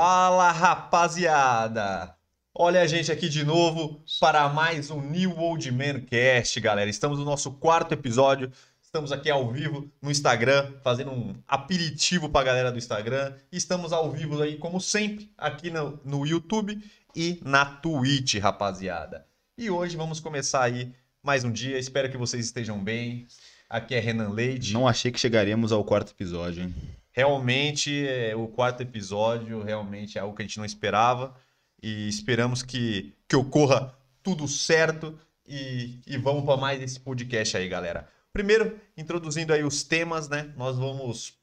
Fala rapaziada! Olha a gente aqui de novo para mais um New Old Man Cast, galera. Estamos no nosso quarto episódio. Estamos aqui ao vivo no Instagram, fazendo um aperitivo para a galera do Instagram. Estamos ao vivo aí, como sempre, aqui no, no YouTube e na Twitch, rapaziada. E hoje vamos começar aí mais um dia. Espero que vocês estejam bem. Aqui é Renan Leite. Não achei que chegaríamos ao quarto episódio, hein? Realmente, é, o quarto episódio realmente é algo que a gente não esperava. E esperamos que, que ocorra tudo certo. E, e vamos para mais esse podcast aí, galera. Primeiro, introduzindo aí os temas, né? Nós vamos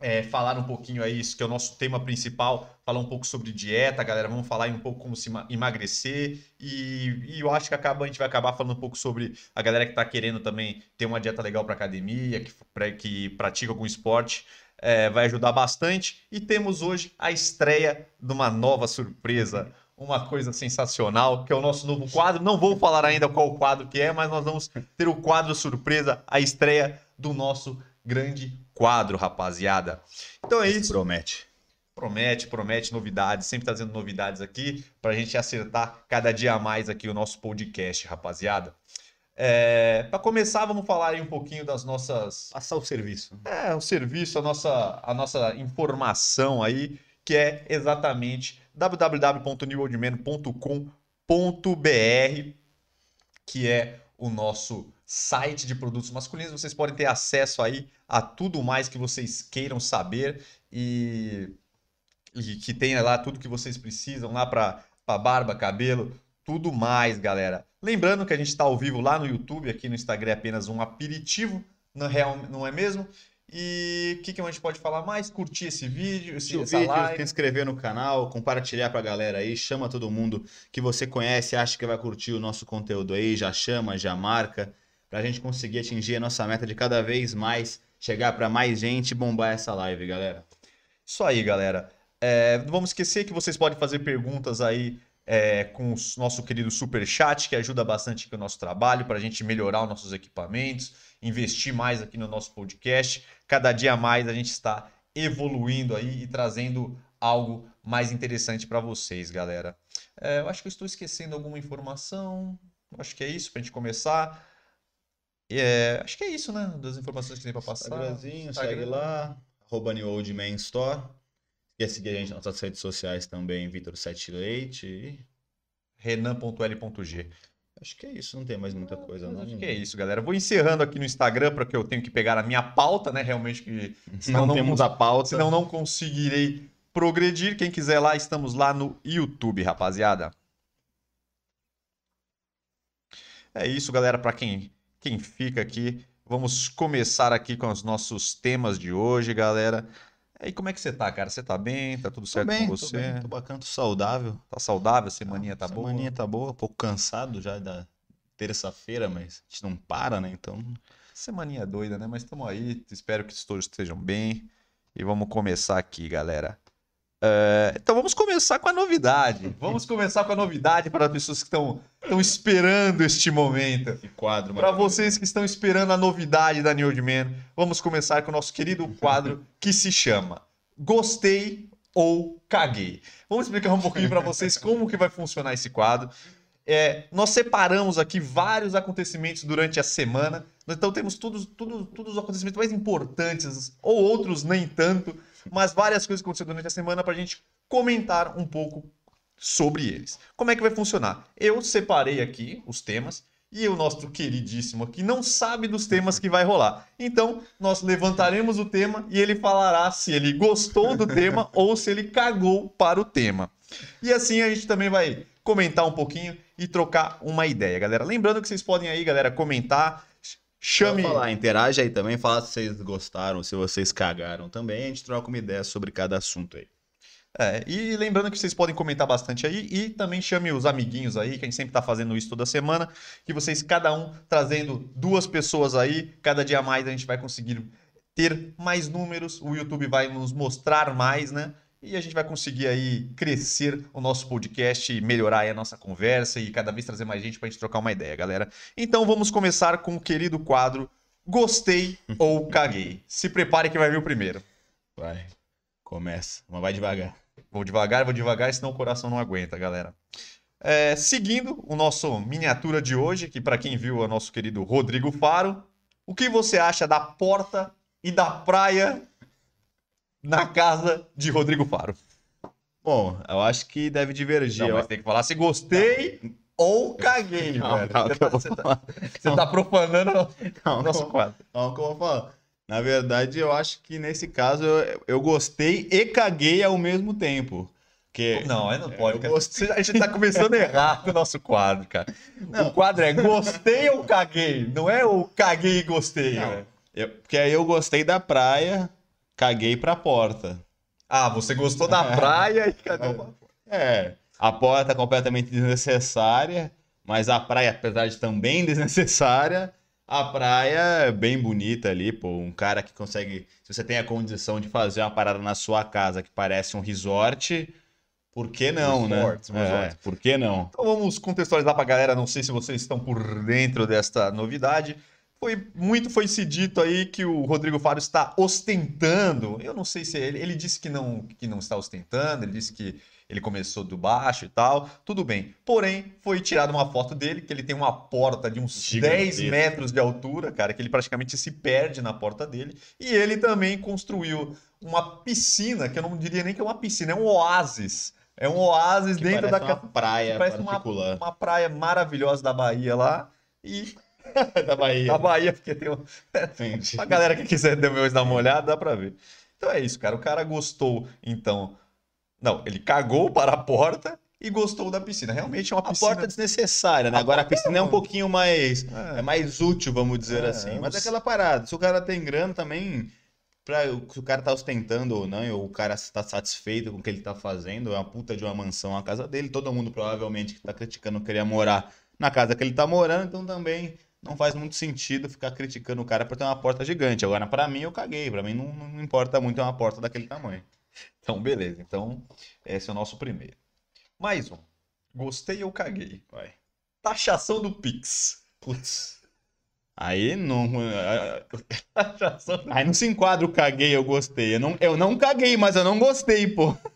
é, falar um pouquinho aí, isso que é o nosso tema principal, falar um pouco sobre dieta, galera. Vamos falar um pouco como se emagrecer. E, e, eu acho que acaba, a gente vai acabar falando um pouco sobre a galera que está querendo também ter uma dieta legal para academia, que, pra, que pratica algum esporte. É, vai ajudar bastante. E temos hoje a estreia de uma nova surpresa, uma coisa sensacional, que é o nosso novo quadro. Não vou falar ainda qual quadro que é, mas nós vamos ter o quadro surpresa, a estreia do nosso grande quadro, rapaziada. Então é isso. Promete. Promete, promete novidades, sempre trazendo novidades aqui para a gente acertar cada dia mais aqui o nosso podcast, rapaziada. É, para começar, vamos falar aí um pouquinho das nossas. Passar o serviço. É, o serviço, a nossa, a nossa informação aí, que é exatamente www.newoldman.com.br, que é o nosso site de produtos masculinos. Vocês podem ter acesso aí a tudo mais que vocês queiram saber e, e que tenha lá tudo que vocês precisam lá para barba, cabelo, tudo mais, galera. Lembrando que a gente está ao vivo lá no YouTube, aqui no Instagram é apenas um aperitivo, não é, não é mesmo? E o que, que a gente pode falar mais? Curtir esse vídeo, esse, vídeo, live. se inscrever no canal, compartilhar pra galera aí, chama todo mundo que você conhece, acha que vai curtir o nosso conteúdo aí, já chama, já marca, pra gente conseguir atingir a nossa meta de cada vez mais, chegar para mais gente e bombar essa live, galera. Isso aí, galera. É, não vamos esquecer que vocês podem fazer perguntas aí é, com o nosso querido Super Chat, que ajuda bastante aqui o nosso trabalho, para a gente melhorar os nossos equipamentos, investir mais aqui no nosso podcast. Cada dia mais a gente está evoluindo aí e trazendo algo mais interessante para vocês, galera. É, eu acho que eu estou esquecendo alguma informação. Acho que é isso para a gente começar. É, acho que é isso, né? Das informações que tem para passar. Instagramzinho, segue lá. Arroba New Old Man Store. Quer seguir a gente nas nossas redes sociais também, Vitor Sete Leite. E... Renan.l.g. Acho que é isso, não tem mais muita coisa, não. Acho que é isso, galera. Vou encerrando aqui no Instagram, porque eu tenho que pegar a minha pauta, né? Realmente, que senão não, não temos a pauta. Senão não conseguirei progredir. Quem quiser lá, estamos lá no YouTube, rapaziada. É isso, galera. Para quem, quem fica aqui, vamos começar aqui com os nossos temas de hoje, galera. E como é que você tá, cara? Você tá bem? Tá tudo certo bem, com você? Tô, bem, tô bacana, tô saudável. Tá saudável? A semaninha tá boa? A semaninha tá boa, um pouco cansado já da terça-feira, mas a gente não para, né? Então. Semaninha doida, né? Mas estamos aí. Espero que todos estejam bem. E vamos começar aqui, galera. Uh, então vamos começar com a novidade. Vamos começar com a novidade para as pessoas que estão esperando este momento. Esse quadro. Para vocês que estão esperando a novidade da New Old Man, vamos começar com o nosso querido quadro que se chama Gostei ou Caguei. Vamos explicar um pouquinho para vocês como que vai funcionar esse quadro. É, nós separamos aqui vários acontecimentos durante a semana. Então temos todos, todos, todos os acontecimentos mais importantes, ou outros nem tanto, mas várias coisas que aconteceram durante a semana para a gente comentar um pouco sobre eles. Como é que vai funcionar? Eu separei aqui os temas e o nosso queridíssimo aqui não sabe dos temas que vai rolar. Então, nós levantaremos o tema e ele falará se ele gostou do tema ou se ele cagou para o tema. E assim a gente também vai comentar um pouquinho e trocar uma ideia, galera. Lembrando que vocês podem aí, galera, comentar Chame. Falar, interage aí também, fala se vocês gostaram, se vocês cagaram também. A gente troca uma ideia sobre cada assunto aí. É, e lembrando que vocês podem comentar bastante aí e também chame os amiguinhos aí, que a gente sempre está fazendo isso toda semana, que vocês, cada um, trazendo duas pessoas aí, cada dia mais a gente vai conseguir ter mais números, o YouTube vai nos mostrar mais, né? E a gente vai conseguir aí crescer o nosso podcast melhorar a nossa conversa e cada vez trazer mais gente para a gente trocar uma ideia, galera. Então vamos começar com o querido quadro Gostei ou Caguei. Se prepare que vai vir o primeiro. Vai. Começa. Mas vai devagar. Vou devagar, vou devagar, senão o coração não aguenta, galera. É, seguindo o nosso miniatura de hoje, que para quem viu é o nosso querido Rodrigo Faro, o que você acha da porta e da praia na casa de Rodrigo Faro? Bom, eu acho que deve divergir. Não, mas tem que falar se gostei ou caguei, Não, velho. calma, Você tá, vou você tá- você tá profanando o nosso quadro. Calma que eu vou falar. Na verdade, eu acho que nesse caso eu, eu gostei e caguei ao mesmo tempo. Que Não, aí não pode. eu gostei. A gente tá começando errado o nosso quadro, cara. Não. O quadro é gostei ou caguei, não é o caguei e gostei, Não. velho. eu- porque aí eu gostei da praia, caguei pra porta. Ah, você gostou da praia e cagou pra. É, a porta é completamente desnecessária, mas a praia, apesar de também desnecessária, a praia é bem bonita ali, pô. Um cara que consegue. Se você tem a condição de fazer uma parada na sua casa que parece um resort, por que não, Resorts, né? resorts. É, por que não? Então vamos contextualizar pra galera, não sei se vocês estão por dentro desta novidade. Foi muito foi se dito aí que o Rodrigo Faro está ostentando. Eu não sei se ele, ele disse que não que não está ostentando, ele disse que ele começou do baixo e tal. Tudo bem. Porém, foi tirada uma foto dele que ele tem uma porta de uns Gigantesca. 10 metros de altura, cara, que ele praticamente se perde na porta dele. E ele também construiu uma piscina, que eu não diria nem que é uma piscina, é um oásis. É um oásis Que dentro parece da uma praia parece uma, uma praia maravilhosa da Bahia lá. E da Bahia. da Bahia, porque tem um... A galera que quiser depois dar uma olhada, dá pra ver. Então é isso, cara. O cara gostou, então. Não, ele cagou para a porta e gostou da piscina. Realmente é uma A piscina. porta é desnecessária, né? A Agora a porta piscina é um pouquinho mais. É. É mais útil, vamos dizer É, assim. Mas é aquela parada. Se o cara tem grana também, pra, se o cara tá ostentando ou não, ou o cara está satisfeito com o que ele tá fazendo, é uma puta de uma mansão a casa dele. Todo mundo provavelmente que tá criticando queria morar na casa que ele tá morando, então também não faz muito sentido ficar criticando o cara por ter uma porta gigante. Agora, pra mim, eu caguei. Pra mim, não, não importa muito uma porta daquele tamanho. Então, beleza. Então, esse é o nosso primeiro. Mais um. Gostei ou caguei? Vai. Taxação do Pix. Putz. Aí não. Taxação do... Aí não se enquadra o caguei, eu gostei. Eu não, eu não caguei, mas eu não gostei, pô.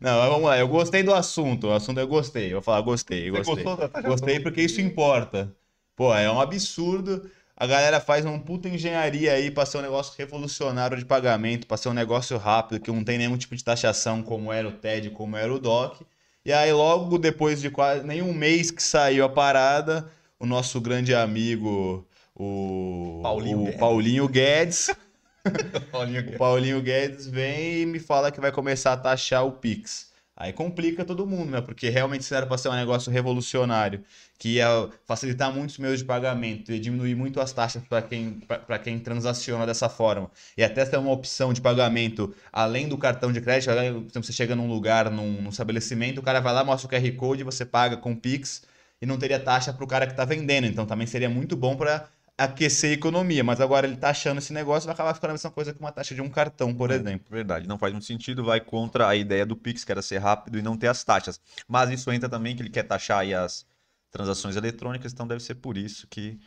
Não, mas vamos lá. Eu gostei do assunto. O assunto eu gostei. Eu vou falar, gostei, Você gostei. gostou taxação? Gostei porque isso importa. Pô, é um absurdo. A galera faz uma puta engenharia aí pra ser um negócio revolucionário de pagamento, pra ser um negócio rápido, que não tem nenhum tipo de taxação como era o TED, como era o DOC. E aí, logo depois de quase nem um mês que saiu a parada, o nosso grande amigo, o Paulinho o Guedes. Paulinho Guedes, o. Paulinho Guedes vem e me fala que vai começar a taxar o Pix. Aí complica todo mundo, né? Porque realmente isso era para ser um negócio revolucionário, que ia facilitar muitos meios de pagamento, ia diminuir muito as taxas para quem, para quem transaciona dessa forma. E até ter uma opção de pagamento além do cartão de crédito, por exemplo, você chega num lugar, num, num estabelecimento, o cara vai lá, mostra o QR Code, você paga com o Pix e não teria taxa para o cara que está vendendo. Então também seria muito bom para aquecer a economia. Mas agora ele taxando esse negócio vai acabar ficando a mesma coisa que uma taxa de um cartão, por exemplo. Verdade, não faz muito sentido, vai contra a ideia do Pix, que era ser rápido e não ter as taxas. Mas isso entra também que ele quer taxar aí as transações eletrônicas, então deve ser por isso que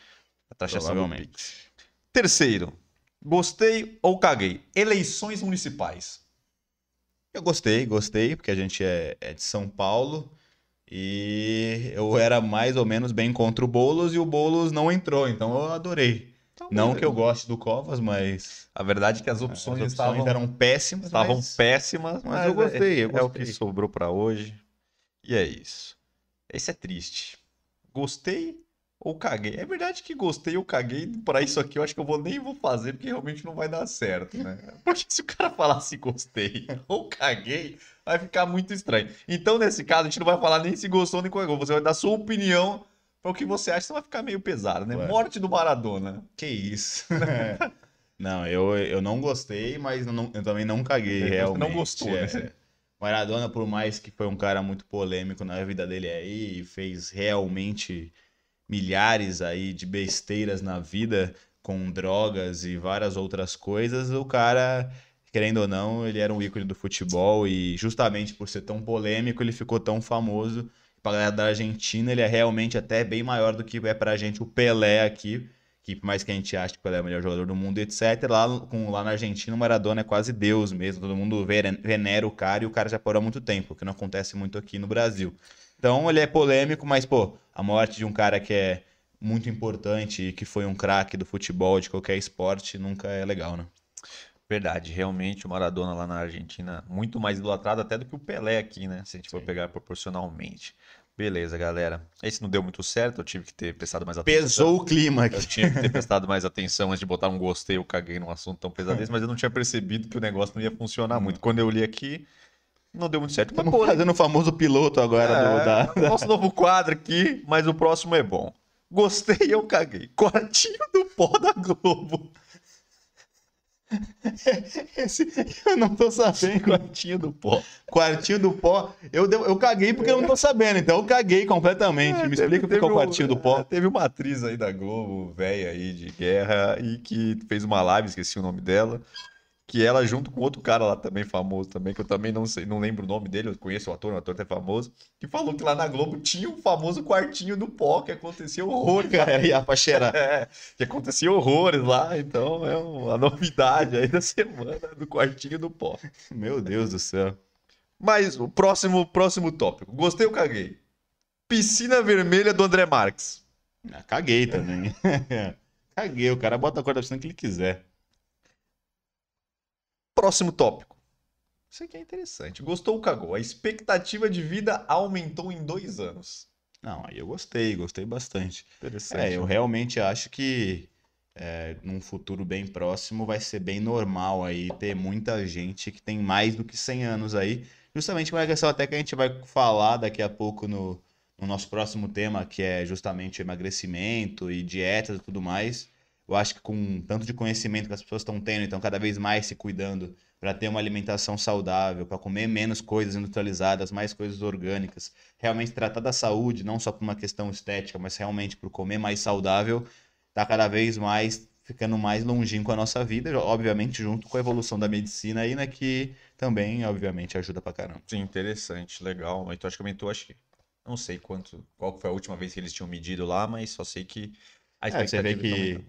a taxação do. Pix. Terceiro, gostei ou caguei? Eleições municipais. Eu gostei, gostei, porque a gente é, é de São Paulo e eu era mais ou menos bem contra o Boulos e o Boulos não entrou, então eu adorei. Não que eu goste do Covas, mas A verdade é que as as opções, opções estavam, eram péssimas, estavam mas- péssimas, mas, mas eu gostei, é, eu é o gostei. que sobrou pra hoje. E é isso. Esse é triste. Gostei ou caguei? É verdade que gostei ou caguei, para isso aqui eu acho que eu vou nem vou fazer, porque realmente não vai dar certo, né? Porque se o cara falasse gostei ou caguei, vai ficar muito estranho. Então, nesse caso, a gente não vai falar nem se gostou nem cagou, você vai dar sua opinião para o que você acha, senão vai ficar meio pesado, né? Ué. Morte do Maradona. Que isso. não, eu, eu não gostei, mas não- eu também não caguei, não realmente. gostou, é. né? Maradona, por mais que foi um cara muito polêmico na vida dele aí, e fez realmente milhares aí de besteiras na vida com drogas e várias outras coisas, o cara, querendo ou não, ele era um ícone do futebol e justamente por ser tão polêmico, ele ficou tão famoso. Pra galera da Argentina, ele é realmente até bem maior do que é pra gente o Pelé aqui, que por mais que a gente ache que ele é o melhor jogador do mundo, etc., lá, com, lá na Argentina o Maradona é quase Deus mesmo, todo mundo venera o cara e o cara já parou há muito tempo, o que não acontece muito aqui no Brasil. Então ele é polêmico, mas, pô, a morte de um cara que é muito importante e que foi um craque do futebol, de qualquer esporte, nunca é legal, né? Verdade, realmente o Maradona lá na Argentina, muito mais idolatrado até do que o Pelé aqui, né? Se a gente Sim. for pegar proporcionalmente. Beleza, galera. Esse não deu muito certo, eu tive que ter prestado mais atenção. Pesou o clima aqui. Eu tinha que ter prestado mais atenção antes de botar um gostei, eu caguei num assunto tão pesado desse, mas eu não tinha percebido que o negócio não ia funcionar muito. Quando eu li aqui, não deu muito certo. Estamos fazendo o famoso piloto agora é, do, da... Nosso novo quadro aqui, mas o próximo é bom. Gostei, eu caguei. Quartinho do pó da Globo. Esse, eu não tô sabendo. Quartinho do pó. Quartinho do pó. Eu, eu caguei porque eu não tô sabendo, então eu caguei completamente. É, Me explica o que é o quartinho do pó. É, teve uma atriz aí da Globo, velha aí de guerra, e que fez uma live, esqueci o nome dela que ela junto com outro cara lá também famoso também, que eu também não sei, não lembro o nome dele, eu conheço o ator, o ator até famoso, que falou que lá na Globo tinha um famoso quartinho do pó, que acontecia horrores. Cara, ia pra cheirar. É, que acontecia horrores lá, então é uma novidade aí da semana do quartinho do pó. Meu Deus do céu. Mas o próximo, próximo tópico. Gostei ou caguei? Piscina vermelha do André Marques. Ah, caguei também. caguei, o cara bota a cor da piscina que ele quiser. Próximo tópico. Isso aqui é interessante. Gostou ou cagou? A expectativa de vida aumentou em dois anos. Não, aí eu gostei, gostei bastante. Interessante. É, eu realmente acho que é, num futuro bem próximo vai ser bem normal aí ter muita gente que tem mais do que 100 anos aí. Justamente uma questão até que a gente vai falar daqui a pouco no, no nosso próximo tema, que é justamente emagrecimento e dietas e tudo mais eu acho que com tanto de conhecimento que as pessoas estão tendo, então cada vez mais se cuidando para ter uma alimentação saudável, para comer menos coisas industrializadas, mais coisas orgânicas, realmente tratar da saúde, não só por uma questão estética, mas realmente por comer mais saudável, está cada vez mais ficando mais longínquo a nossa vida, obviamente junto com a evolução da medicina aí, né, que também, obviamente, ajuda pra caramba. Sim, interessante, legal. Então acho que aumentou, acho que não sei quanto, qual foi a última vez que eles tinham medido lá, mas só sei que a expectativa é, você vê que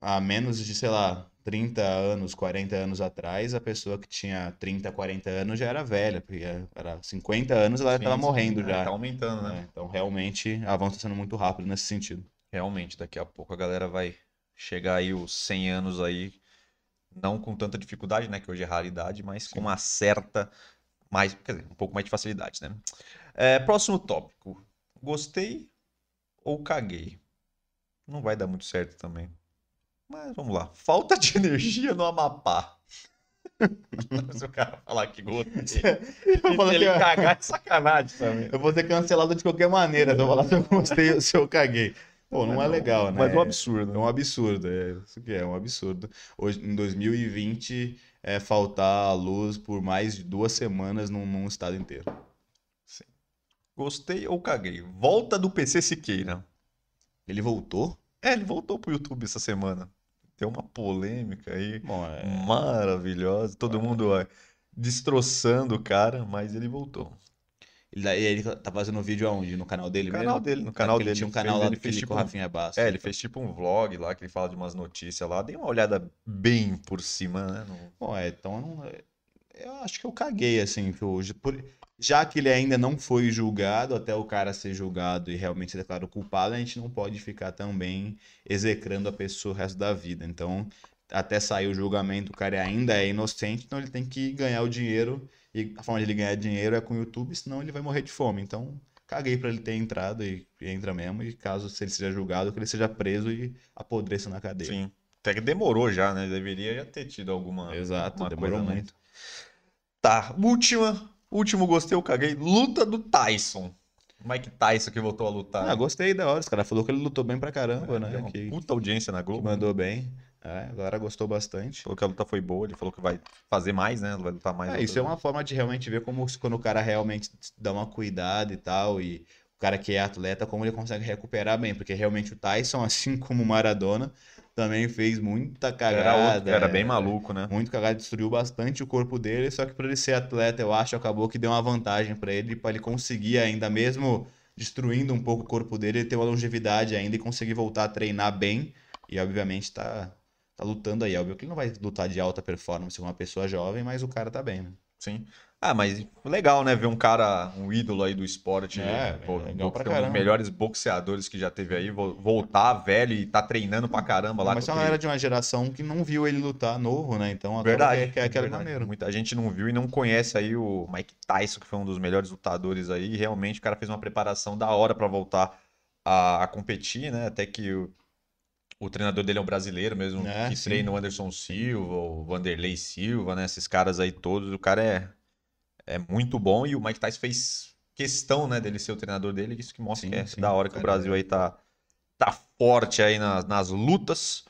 há menos de, sei lá, 30 anos, 40 anos atrás, a pessoa que tinha 30, 40 anos já era velha, porque era 50 anos ela estava morrendo já. Tá aumentando, né? É, então, realmente, avanço está sendo muito rápido nesse sentido. Realmente, daqui a pouco a galera vai chegar aí os 100 anos aí, não com tanta dificuldade, né, que hoje é raridade, mas Sim. com uma certa, mais, quer dizer, um pouco mais de facilidade, né? É, próximo tópico. Gostei ou caguei? Não vai dar muito certo também. Mas vamos lá. Falta de energia no Amapá. Se o cara falar que gostei. Eu vou ele que... cagar é sacanagem também. Eu vou ser cancelado de qualquer maneira. Se eu falar se eu gostei se eu caguei. Pô, não, é legal, né? Mas é um absurdo. É um absurdo, é isso que é, é um absurdo. Hoje, em 2020, é faltar a luz por mais de duas semanas num, num estado inteiro. Sim. Gostei ou caguei? Volta do PC Siqueira. Ele voltou? É, ele voltou pro YouTube essa semana tem uma polêmica aí Bom, é... maravilhosa. Todo mundo ó, destroçando o cara, mas ele voltou. Ele, ele tá fazendo vídeo aonde? No canal dele no mesmo? canal dele, no canal é dele. Ele tinha um canal fez, lá ele fez tipo, Rafinha Bastos. É, ele fez tipo um vlog lá que ele fala de umas notícias lá. Dei uma olhada bem por cima, né? No... Bom, é, então eu acho que eu caguei, assim, que hoje. Por já que ele ainda não foi julgado, até o cara ser julgado e realmente ser declarado culpado, a gente não pode ficar também execrando a pessoa o resto da vida. Então, até sair o julgamento, o cara ainda é inocente, então ele tem que ganhar o dinheiro. E a forma de ele ganhar dinheiro é com o YouTube, senão ele vai morrer de fome. Então, caguei para ele ter entrado e, e, entra mesmo. E caso se ele seja julgado, que ele seja preso e apodreça na cadeia. Sim. Até que demorou já, né? Deveria já ter tido alguma. Exato, alguma demorou muito. Tá, última Último gostei, eu caguei. Luta do Tyson. Mike Tyson que voltou a lutar. Ah, gostei da hora. Os caras falou que ele lutou bem pra caramba, é, né? Que, puta audiência na Globo. Que mandou bem. É, a galera gostou bastante. Falou que a luta foi boa, ele falou que vai fazer mais, né? Vai lutar mais. É, isso é uma forma de realmente ver como quando o cara realmente dá uma cuidado e tal, e o cara que é atleta, como ele consegue recuperar bem, porque realmente o Tyson, assim como o Maradona, também fez muita cagada. Era, era bem maluco, né? Muito cagada, destruiu bastante o corpo dele, só que para ele ser atleta, eu acho, acabou que deu uma vantagem para ele, para ele conseguir ainda mesmo destruindo um pouco o corpo dele, ele ter uma longevidade ainda e conseguir voltar a treinar bem. E obviamente tá, tá lutando aí. Óbvio que ele não vai lutar de alta performance com uma pessoa jovem, mas o cara tá bem, né? Sim. Ah, mas legal, né? Ver um cara, um ídolo aí do esporte, É, pô, legal pra um dos melhores boxeadores que já teve aí, vo- voltar velho e tá treinando pra caramba lá. mas com é uma aquele- era de uma geração que não viu ele lutar novo, né? Então Verdade. que é, que é aquele maneiro. Muita gente não viu e não conhece aí o Mike Tyson, que foi um dos melhores lutadores aí. E realmente o cara fez uma preparação da hora pra voltar a, a competir, né? Até que o, o treinador dele é um brasileiro mesmo, É, que sim. treina o Anderson Silva, o Vanderlei Silva, né? Esses caras aí todos. O cara é, é muito bom e o Mike Tyson fez questão, né, dele ser o treinador dele. Isso que mostra Sim, que é sim. da hora que o Brasil aí tá, tá forte aí nas, nas lutas.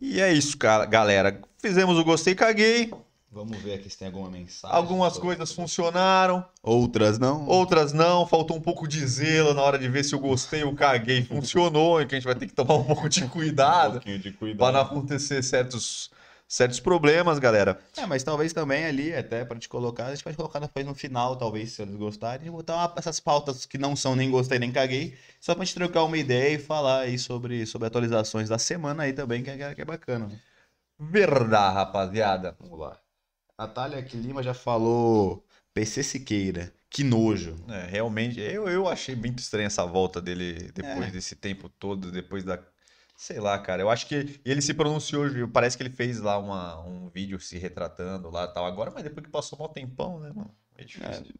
E é isso, cara, galera. Fizemos o gostei, caguei. Vamos ver aqui se tem alguma mensagem. Algumas coisas funcionaram, Outras não. outras não. Faltou um pouco de zelo na hora de ver se o gostei ou caguei funcionou. E que a gente vai ter que tomar um pouco de Um cuidado pouquinho de cuidado. para não acontecer certos, certos problemas, galera. É, mas talvez também ali, até pra te colocar, a gente pode colocar depois no final, talvez, se eles gostarem, e botar uma- essas pautas que não são nem gostei nem caguei, só pra gente trocar uma ideia e falar aí sobre, sobre atualizações da semana aí também, que é, que é bacana. né? Verdade, rapaziada. Vamos lá. Natália Lima já falou PC Siqueira. Que nojo. É, realmente, eu, eu achei muito estranha essa volta dele depois É. desse tempo todo, depois da. Sei lá, cara. Eu acho que ele se pronunciou, parece que ele fez lá uma, um vídeo se retratando lá tal agora, mas depois que passou mal tempão, né, mano? É difícil.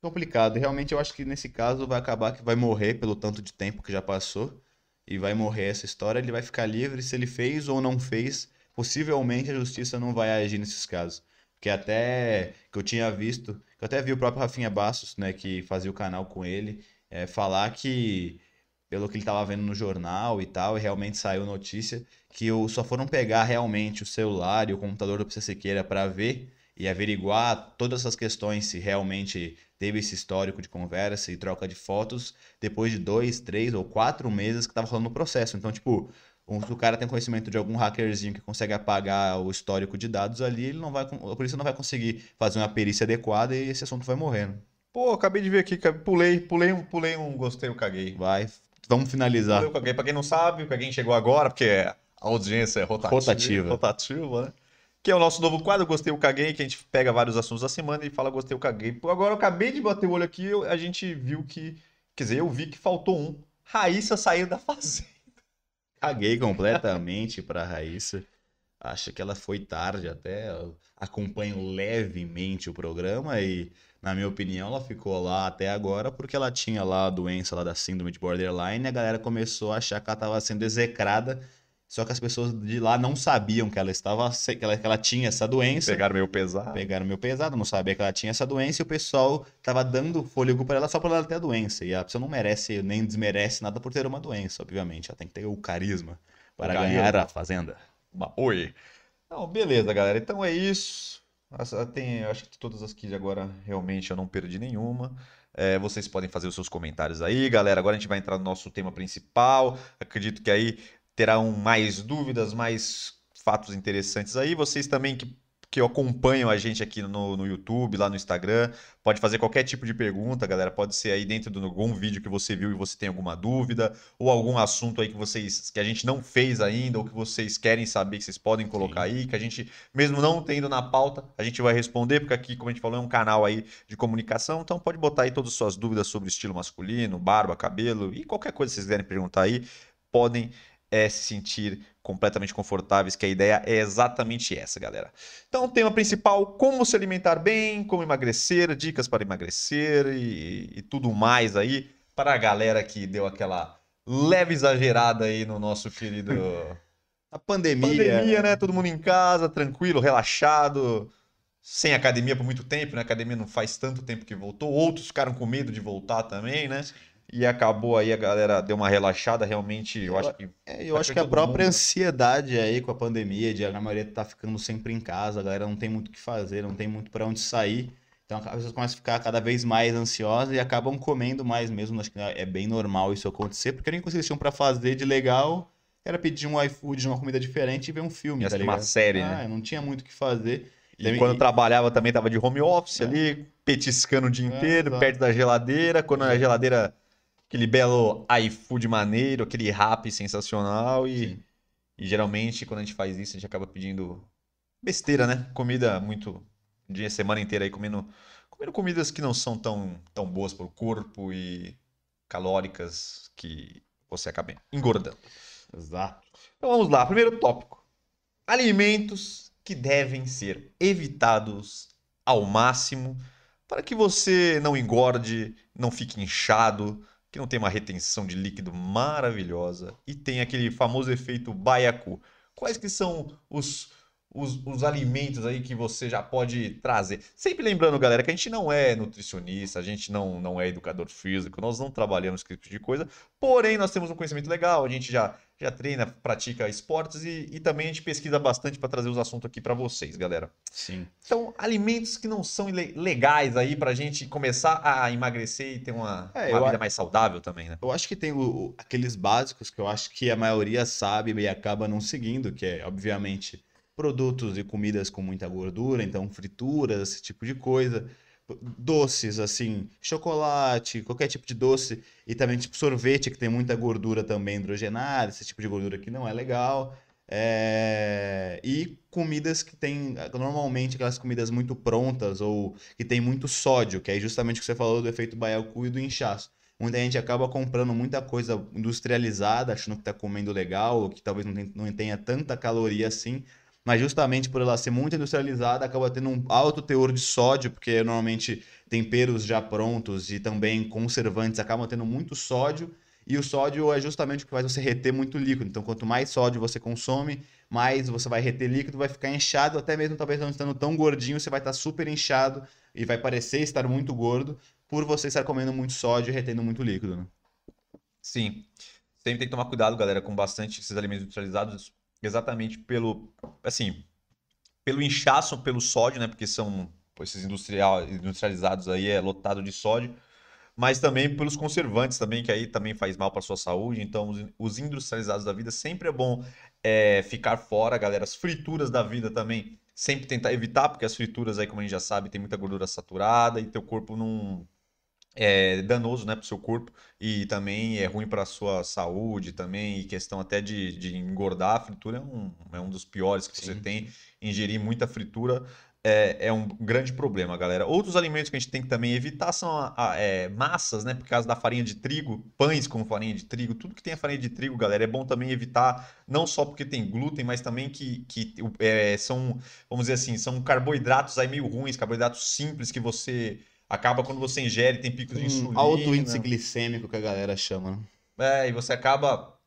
Complicado. Realmente eu acho que nesse caso vai acabar que vai morrer pelo tanto de tempo que já passou. E vai morrer essa história. Ele vai ficar livre se ele fez ou não fez. Possivelmente a justiça não vai agir nesses casos. Porque até que eu tinha visto, que eu até vi o próprio Rafinha Bastos, né, que fazia o canal com ele, é, falar que, pelo que ele estava vendo no jornal e tal, e realmente saiu notícia, que o, só foram pegar realmente o celular e o computador do PC Siqueira para ver e averiguar todas essas questões, se realmente teve esse histórico de conversa e troca de fotos, depois de dois, três ou quatro meses que tava rolando o processo. Então, tipo, um- se o cara tem conhecimento de algum hackerzinho que consegue apagar o histórico de dados ali, ele não vai, a polícia não vai conseguir fazer uma perícia adequada e esse assunto vai morrer. né? Pô, acabei de ver aqui, pulei, pulei um, pulei um gostei, eu caguei. Vai, vamos finalizar. Pra quem não sabe, pra quem chegou agora, porque a audiência é rotativa. Rotativa. Rotativa, né? Que é o nosso novo quadro, Gostei, eu caguei, que a gente pega vários assuntos da semana e fala Gostei, eu caguei. Agora eu acabei de bater o olho aqui, a gente viu que. Quer dizer, eu vi que faltou um. Raíssa saiu da fazenda. Caguei completamente pra Raíssa. Acho que ela foi tarde até. Acompanho levemente o programa e, na minha opinião, ela ficou lá até agora porque ela tinha lá a doença lá da síndrome de borderline e a galera começou a achar que ela estava sendo execrada. Só que as pessoas de lá não sabiam que ela estava que ela, que ela tinha essa doença. Pegaram meio pesado. Pegaram meu pesado, não sabia que ela tinha essa doença e o pessoal tava dando fôlego pra ela só por ela ter a doença. E a pessoa não merece, nem desmerece nada por ter uma doença, obviamente. Ela tem que ter o carisma para carisma. ganhar a fazenda. Oi. Não, beleza, galera. Então é isso. Essa- Tem, acho que todas as que agora realmente eu não perdi nenhuma. É, vocês podem fazer os seus comentários aí, galera. Agora a gente vai entrar no nosso tema principal. Acredito que aí terão mais dúvidas, mais fatos interessantes aí. Vocês também que, que acompanham a gente aqui no, no YouTube, lá no Instagram, pode fazer qualquer tipo de pergunta, galera. Pode ser aí dentro de algum vídeo que você viu e você tem alguma dúvida, ou algum assunto aí que vocês que a gente não fez ainda, ou que vocês querem saber, que vocês podem colocar aí, que a gente, mesmo não tendo na pauta, a gente vai responder, porque aqui, como a gente falou, é um canal aí de comunicação, então pode botar aí todas as suas dúvidas sobre estilo masculino, barba, cabelo e qualquer coisa que vocês quiserem perguntar aí, podem é, se sentir completamente confortáveis, que a ideia é exatamente essa, galera. Então, o tema principal, como se alimentar bem, como emagrecer, dicas para emagrecer e, e tudo mais aí, para a galera que deu aquela leve exagerada aí no nosso querido... A pandemia. Pandemia, né? Todo mundo em casa, tranquilo, relaxado, sem academia por muito tempo, né? A academia não faz tanto tempo que voltou. Outros ficaram com medo de voltar também, né? E acabou aí, a galera deu uma relaxada, realmente, eu acho que... É, eu Vai acho que a própria mundo. ansiedade aí com a pandemia, de a maioria tá ficando sempre em casa, a galera não tem muito o que fazer, não tem muito pra onde sair. Então as pessoas começam a ficar cada vez mais ansiosas e acabam comendo mais mesmo. Acho que é bem normal isso acontecer, porque que eles tinham pra fazer de legal era pedir um iFood, uma comida diferente e ver um filme, tá uma série, ah, né? não tinha muito o que fazer. E Também- quando trabalhava também tava de home office É. ali, petiscando o dia É, inteiro, exato. perto da geladeira. Quando a geladeira aquele belo iFood maneiro, aquele rap sensacional e, e geralmente quando a gente faz isso a gente acaba pedindo besteira, né? Comida muito dia semana inteira aí comendo comendo comidas que não são tão tão boas para o corpo e calóricas que você acaba engordando. Exato. Então vamos lá, primeiro tópico. Alimentos que devem ser evitados ao máximo para que você não engorde, não fique inchado, que não tenha uma retenção de líquido maravilhosa e tenha aquele famoso efeito baiacu. Quais que são os, os, os alimentos aí que você já pode trazer? Sempre lembrando, galera, que a gente não é nutricionista, a gente não, não é educador físico, nós não trabalhamos com esse tipo de coisa, porém nós temos um conhecimento legal, a gente já já treina, pratica esportes e, e também a gente pesquisa bastante para trazer os assuntos aqui para vocês, galera. Sim. Então, alimentos que não são legais aí para a gente começar a emagrecer e ter uma, É, uma vida a- mais saudável também, né? Eu acho que tem o- aqueles básicos que eu acho que a maioria sabe e acaba não seguindo, que é, obviamente, produtos e comidas com muita gordura, então frituras, esse tipo de coisa. Doces, assim, chocolate, qualquer tipo de doce. E também, tipo, sorvete, que tem muita gordura também hidrogenada, esse tipo de gordura que não é legal. É, E comidas que tem, normalmente, aquelas comidas muito prontas ou que tem muito sódio, que é justamente o que você falou do efeito baiacu e do inchaço. Muita gente acaba comprando muita coisa industrializada, achando que está comendo legal, ou que talvez não, tenha tanta caloria assim, mas justamente por ela ser muito industrializada, acaba tendo um alto teor de sódio, porque normalmente temperos já prontos e também conservantes acabam tendo muito sódio, e o sódio é justamente o que faz você reter muito líquido. Então, quanto mais sódio você consome, mais você vai reter líquido, vai ficar inchado, até mesmo talvez não estando tão gordinho, você vai estar super inchado e vai parecer estar muito gordo por você estar comendo muito sódio e retendo muito líquido, né? Sim. Sempre tem que tomar cuidado, galera, com bastante esses alimentos industrializados, exatamente pelo, assim, pelo inchaço, pelo sódio, né? Porque são esses industrial, industrializados aí é lotado de sódio, mas também pelos conservantes também, que aí também faz mal para sua saúde. Então, os, os industrializados da vida sempre é bom é, ficar fora, galera. As frituras da vida também sempre tentar evitar, porque as frituras aí, como a gente já sabe, tem muita gordura saturada e teu corpo não é danoso, né, para o seu corpo e também é ruim para a sua saúde também e questão até de, de engordar. A fritura é um, é um dos piores que você Sim, tem. Ingerir muita fritura é, é um grande problema, galera. Outros alimentos que a gente tem que também evitar são a- a- é, massas, né, por causa da farinha de trigo, pães com farinha de trigo, tudo que tem a farinha de trigo, galera, é bom também evitar, não só porque tem glúten, mas também que, que é, são, vamos dizer assim, são carboidratos aí meio ruins, carboidratos simples que você acaba quando você ingere, tem picos de Um insulina. alto índice glicêmico que a galera chama, né? É, e você acaba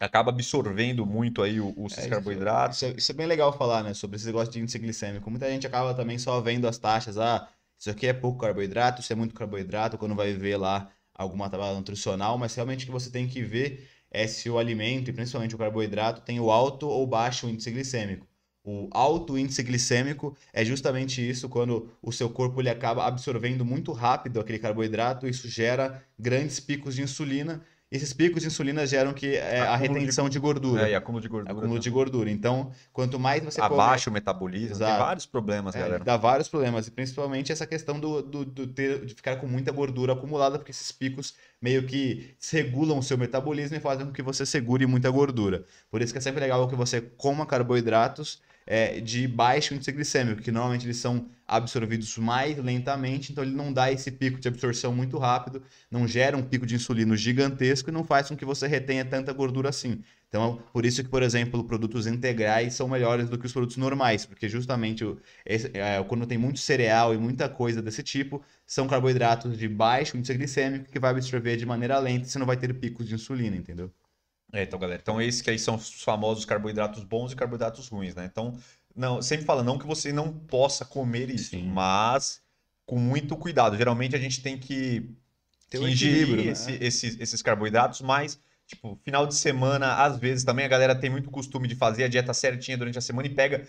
acaba absorvendo muito aí os É, carboidratos. Isso, é- isso é bem legal falar, né? Sobre esse negócio de índice glicêmico. Muita gente acaba também só vendo as taxas. Ah, isso aqui é pouco carboidrato, isso é muito carboidrato, quando vai ver lá alguma tabela nutricional, mas realmente o que você tem que ver é se o alimento, e principalmente o carboidrato, tem o alto ou baixo índice glicêmico. O alto índice glicêmico é justamente isso, quando o seu corpo ele acaba absorvendo muito rápido aquele carboidrato, isso gera grandes picos de insulina. Esses picos de insulina geram que é, a Acúmulo de- retenção de gordura. É, e acúmulo de gordura. Acúmulo de gordura. Então, quanto mais você come- Abaixa o metabolismo, tem Exato. vários problemas, é, galera. dá vários problemas, e principalmente essa questão do, do, do ter, de ficar com muita gordura acumulada, porque esses picos meio que regulam o seu metabolismo e fazem com que você segure muita gordura. Por isso que é sempre legal que você coma carboidratos é, de baixo índice glicêmico, que normalmente eles são absorvidos mais lentamente, então ele não dá esse pico de absorção muito rápido, não gera um pico de insulina gigantesco e não faz com que você retenha tanta gordura assim. Então, por isso que, por exemplo, produtos integrais são melhores do que os produtos normais, porque justamente é, quando tem muito cereal e muita coisa desse tipo, são carboidratos de baixo índice glicêmico que vai absorver de maneira lenta você não vai ter picos de insulina, entendeu? É, então, galera, então esses que aí são os famosos carboidratos bons e carboidratos ruins, né? Então, não, sempre fala não que você não possa comer isso, Sim. mas com muito cuidado. Geralmente a gente tem que, Ter que um ingerir né? esse- esses, esses carboidratos, mas, tipo, final de semana, às vezes também a galera tem muito costume de fazer a dieta certinha durante a semana e pega,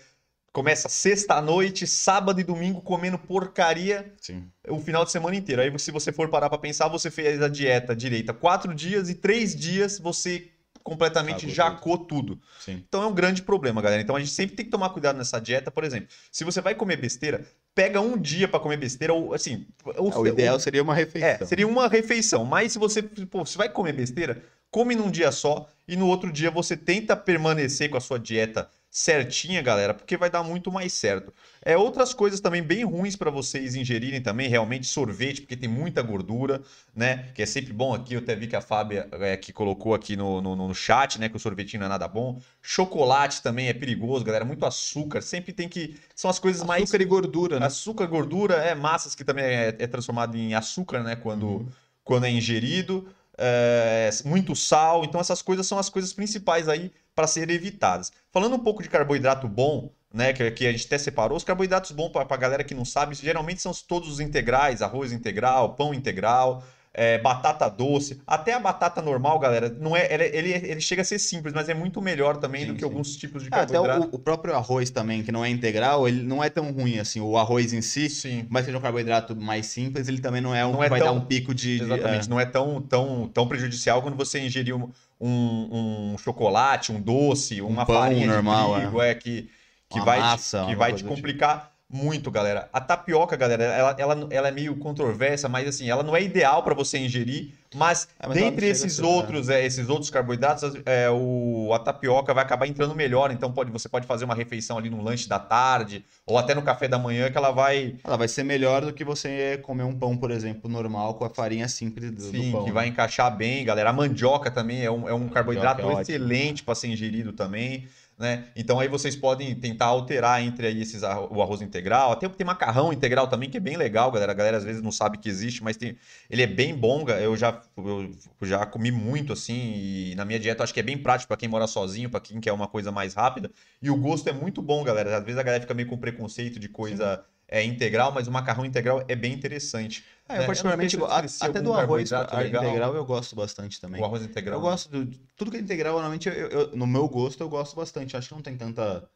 começa sexta à noite, sábado e domingo comendo porcaria Sim. o final de semana inteiro. Aí, se você for parar pra pensar, você fez a dieta direita quatro dias e três dias você completamente Cagou jacou tudo. Sim. Então é um grande problema, galera. Então a gente sempre tem que tomar cuidado nessa dieta, por exemplo. Se você vai comer besteira, pega um dia pra comer besteira, ou assim. O, É, o ideal seria uma refeição. é, seria uma refeição. Mas se você, pô, você vai comer besteira, come num dia só e no outro dia você tenta permanecer com a sua dieta certinha, galera, porque vai dar muito mais certo. É outras coisas também bem ruins para vocês ingerirem também, realmente sorvete, porque tem muita gordura, né? Que é sempre bom aqui. Eu até vi que a Fábia é, que colocou aqui no, no, no chat, né? Que o sorvetinho não é nada bom. Chocolate também é perigoso, galera. Muito açúcar. Sempre tem que. São as coisas mais. Açúcar e gordura, né? Açúcar, gordura, é massas que também é, é transformado em açúcar, né? Quando, Uhum. quando é ingerido. É, muito sal. Então, essas coisas são as coisas principais aí para serem evitadas. Falando um pouco de carboidrato bom, né? Que, que a gente até separou, os carboidratos bons para a galera que não sabe, geralmente são todos os integrais, arroz integral, pão integral. é, batata doce, até a batata normal, galera, não é, ele, ele, ele chega a ser simples, mas é muito melhor também Sim, do que sim. alguns tipos de Ah, até carboidrato. o, o próprio arroz também, que não é integral, ele não é tão ruim assim. O arroz em si, Sim. mas seja um carboidrato mais simples, ele também não é um Não que é vai tão- dar um pico de. de- Exatamente, não é tão, tão, tão prejudicial quando você ingerir um, um, um chocolate, um doce, uma pão farinha normal, de trigo, é, que, que Uma vai, massa, te, que vai te tipo. complicar muito, galera. A tapioca, galera, ela, ela, ela é meio controversa, mas assim, ela não é ideal para você ingerir, mas, É, mas dentre esses ser, outros, é, esses outros carboidratos, é, o, a tapioca vai acabar entrando melhor, então pode, você pode fazer uma refeição ali no lanche da tarde, ou até no café da manhã, que ela vai, Ela vai ser melhor do que você comer um pão, por exemplo, normal com a farinha simples do, do Sim, pão. que né? vai encaixar bem, galera. A mandioca também é um, é um carboidrato é excelente para ser ingerido também, né? Então aí vocês podem tentar alterar entre aí esses o arroz integral, até tem macarrão integral também que é bem legal, galera. A galera às vezes não sabe que existe, mas tem, ele é bem bom. Eu já eu já comi muito assim e na minha dieta acho que é bem prático para quem mora sozinho, para quem quer uma coisa mais rápida. E o gosto é muito bom, galera. Às vezes a galera fica meio com preconceito de coisa é, integral, mas o macarrão integral é bem interessante. É, né? eu não particularmente, eu até do arroz integral eu gosto bastante também. O arroz integral. Eu gosto do, de tudo que é integral, normalmente, eu- eu- no meu gosto, eu gosto bastante. Acho que não tem tanta.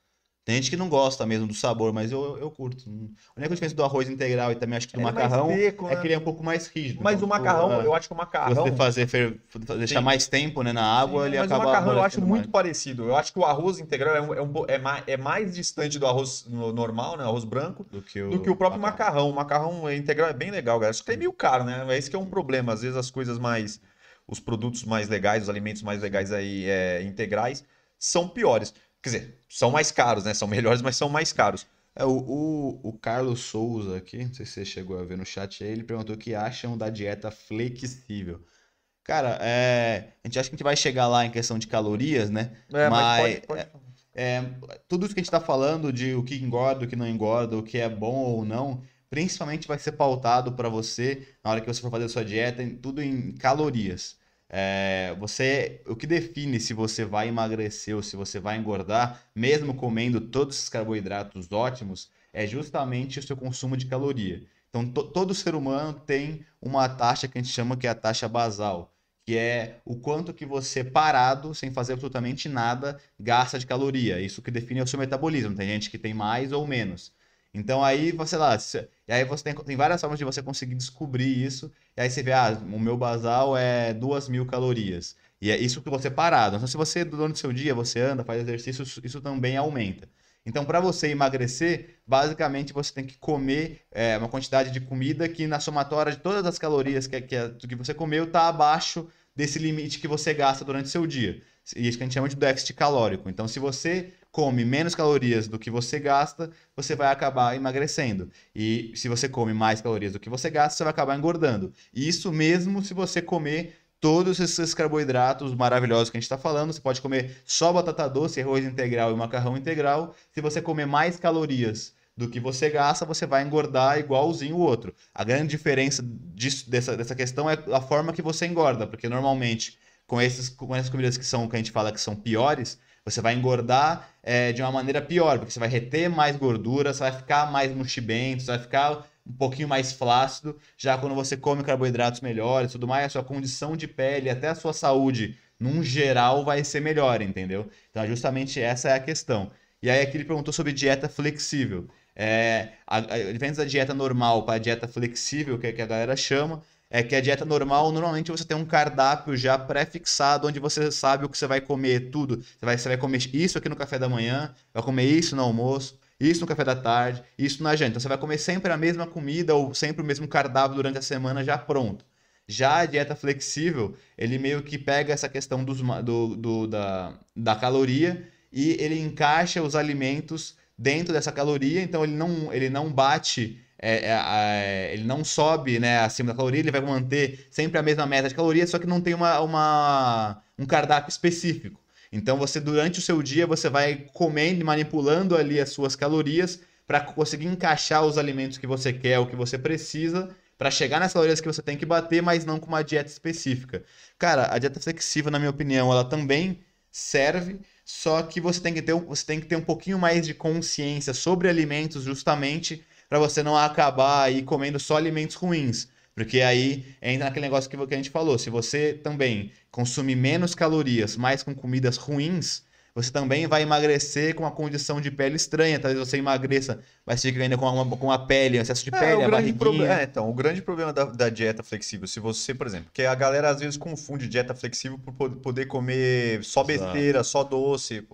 Tem gente que não gosta mesmo do sabor, mas eu, eu curto. A única diferença do arroz integral e também acho que do é macarrão seco, é né? que ele é um pouco mais rígido. Mas Então, o macarrão, tu, é, eu acho que o macarrão. você fazer, fer- deixar Sim. mais tempo né, na água, Sim, ele mas acaba. o macarrão eu acho muito mais. parecido. Eu acho que o arroz integral é, um- é, um é mais, é mais distante do arroz no- normal, né? Arroz branco, do que o, do que o próprio macarrão. O macarrão integral é bem legal, galera. Só que é meio caro, né? É esse que é um problema. Às vezes as coisas mais. Os produtos mais legais, os alimentos mais legais aí é, integrais são piores. Quer dizer, são mais caros, né? São melhores, mas são mais caros. É, o, o, o Carlos Souza aqui, não sei se você chegou a ver no chat aí, ele perguntou o que acham da dieta flexível. Cara, é, a gente acha que a gente vai chegar lá em questão de calorias, né? É, Mas, pode- pode- É, tudo isso que a gente está falando de o que engorda, o que não engorda, o que é bom ou não, principalmente vai ser pautado para você na hora que você for fazer a sua dieta, em- tudo em calorias. É, você, o que define se você vai emagrecer ou se você vai engordar, mesmo comendo todos esses carboidratos ótimos, é justamente o seu consumo de caloria. Então, to- todo ser humano tem uma taxa que a gente chama que é a taxa basal, que é o quanto que você parado, sem fazer absolutamente nada, gasta de caloria. Isso que define o seu metabolismo. Tem gente que tem mais ou menos. Então aí, você lá, e aí você tem, tem várias formas de você conseguir descobrir isso. E aí você vê, ah, o meu basal é 2 mil calorias. E é isso que você parado. Então, se você, durante o seu dia, você anda, faz exercício, isso, isso também aumenta. Então, para você emagrecer, basicamente você tem que comer é, uma quantidade de comida que na somatória de todas as calorias que, que, que você comeu está abaixo desse limite que você gasta durante o seu dia. E isso que a gente chama de déficit calórico. Então, se você come menos calorias do que você gasta, você vai acabar emagrecendo. E se você come mais calorias do que você gasta, você vai acabar engordando. E isso mesmo se você comer todos esses carboidratos maravilhosos que a gente está falando. Você pode comer só batata doce, arroz integral e macarrão integral. Se você comer mais calorias do que você gasta, você vai engordar igualzinho o outro. A grande diferença disso, dessa, dessa questão é a forma que você engorda, porque normalmente com, esses, com essas comidas que são que a gente fala que são piores, você vai engordar é, de uma maneira pior, porque você vai reter mais gordura, você vai ficar mais mochibento, você vai ficar um pouquinho mais flácido. Já quando você come carboidratos melhores, tudo mais, a sua condição de pele, até a sua saúde, num geral, vai ser melhor, entendeu? Então, justamente essa é a questão. E aí aqui ele perguntou sobre dieta flexível. É, a, a diferença da dieta normal para a dieta flexível, que, é que a galera chama, é que a dieta normal, normalmente você tem um cardápio já pré-fixado, onde você sabe o que você vai comer, tudo. Você vai, você vai comer isso aqui no café da manhã, vai comer isso no almoço, isso no café da tarde, isso na janta. Então você vai comer sempre a mesma comida ou sempre o mesmo cardápio durante a semana já pronto. Já a dieta flexível, ele meio que pega essa questão dos, do, do, da, da caloria e ele encaixa os alimentos dentro dessa caloria, então ele não, ele não bate é, é, ele não sobe né, acima da caloria, ele vai manter sempre a mesma meta de calorias, só que não tem uma, uma, um cardápio específico. Então você durante o seu dia você vai comendo e manipulando ali as suas calorias para conseguir encaixar os alimentos que você quer, o que você precisa, para chegar nas calorias que você tem que bater, mas não com uma dieta específica. Cara, a dieta flexível, na minha opinião, ela também serve, só que você tem que ter, você tem que ter um pouquinho mais de consciência sobre alimentos justamente para você não acabar aí comendo só alimentos ruins. Porque aí entra naquele negócio que a gente falou. Se você também consumir menos calorias, mais com comidas ruins, você também vai emagrecer com uma condição de pele estranha. Talvez você emagreça, mas fica ainda com uma, com uma pele, um excesso de pele, é, a barriguinha. É, então, o grande problema da, da, dieta flexível, se você, por exemplo, que a galera às vezes confunde dieta flexível por poder comer só besteira, Exato. só doce.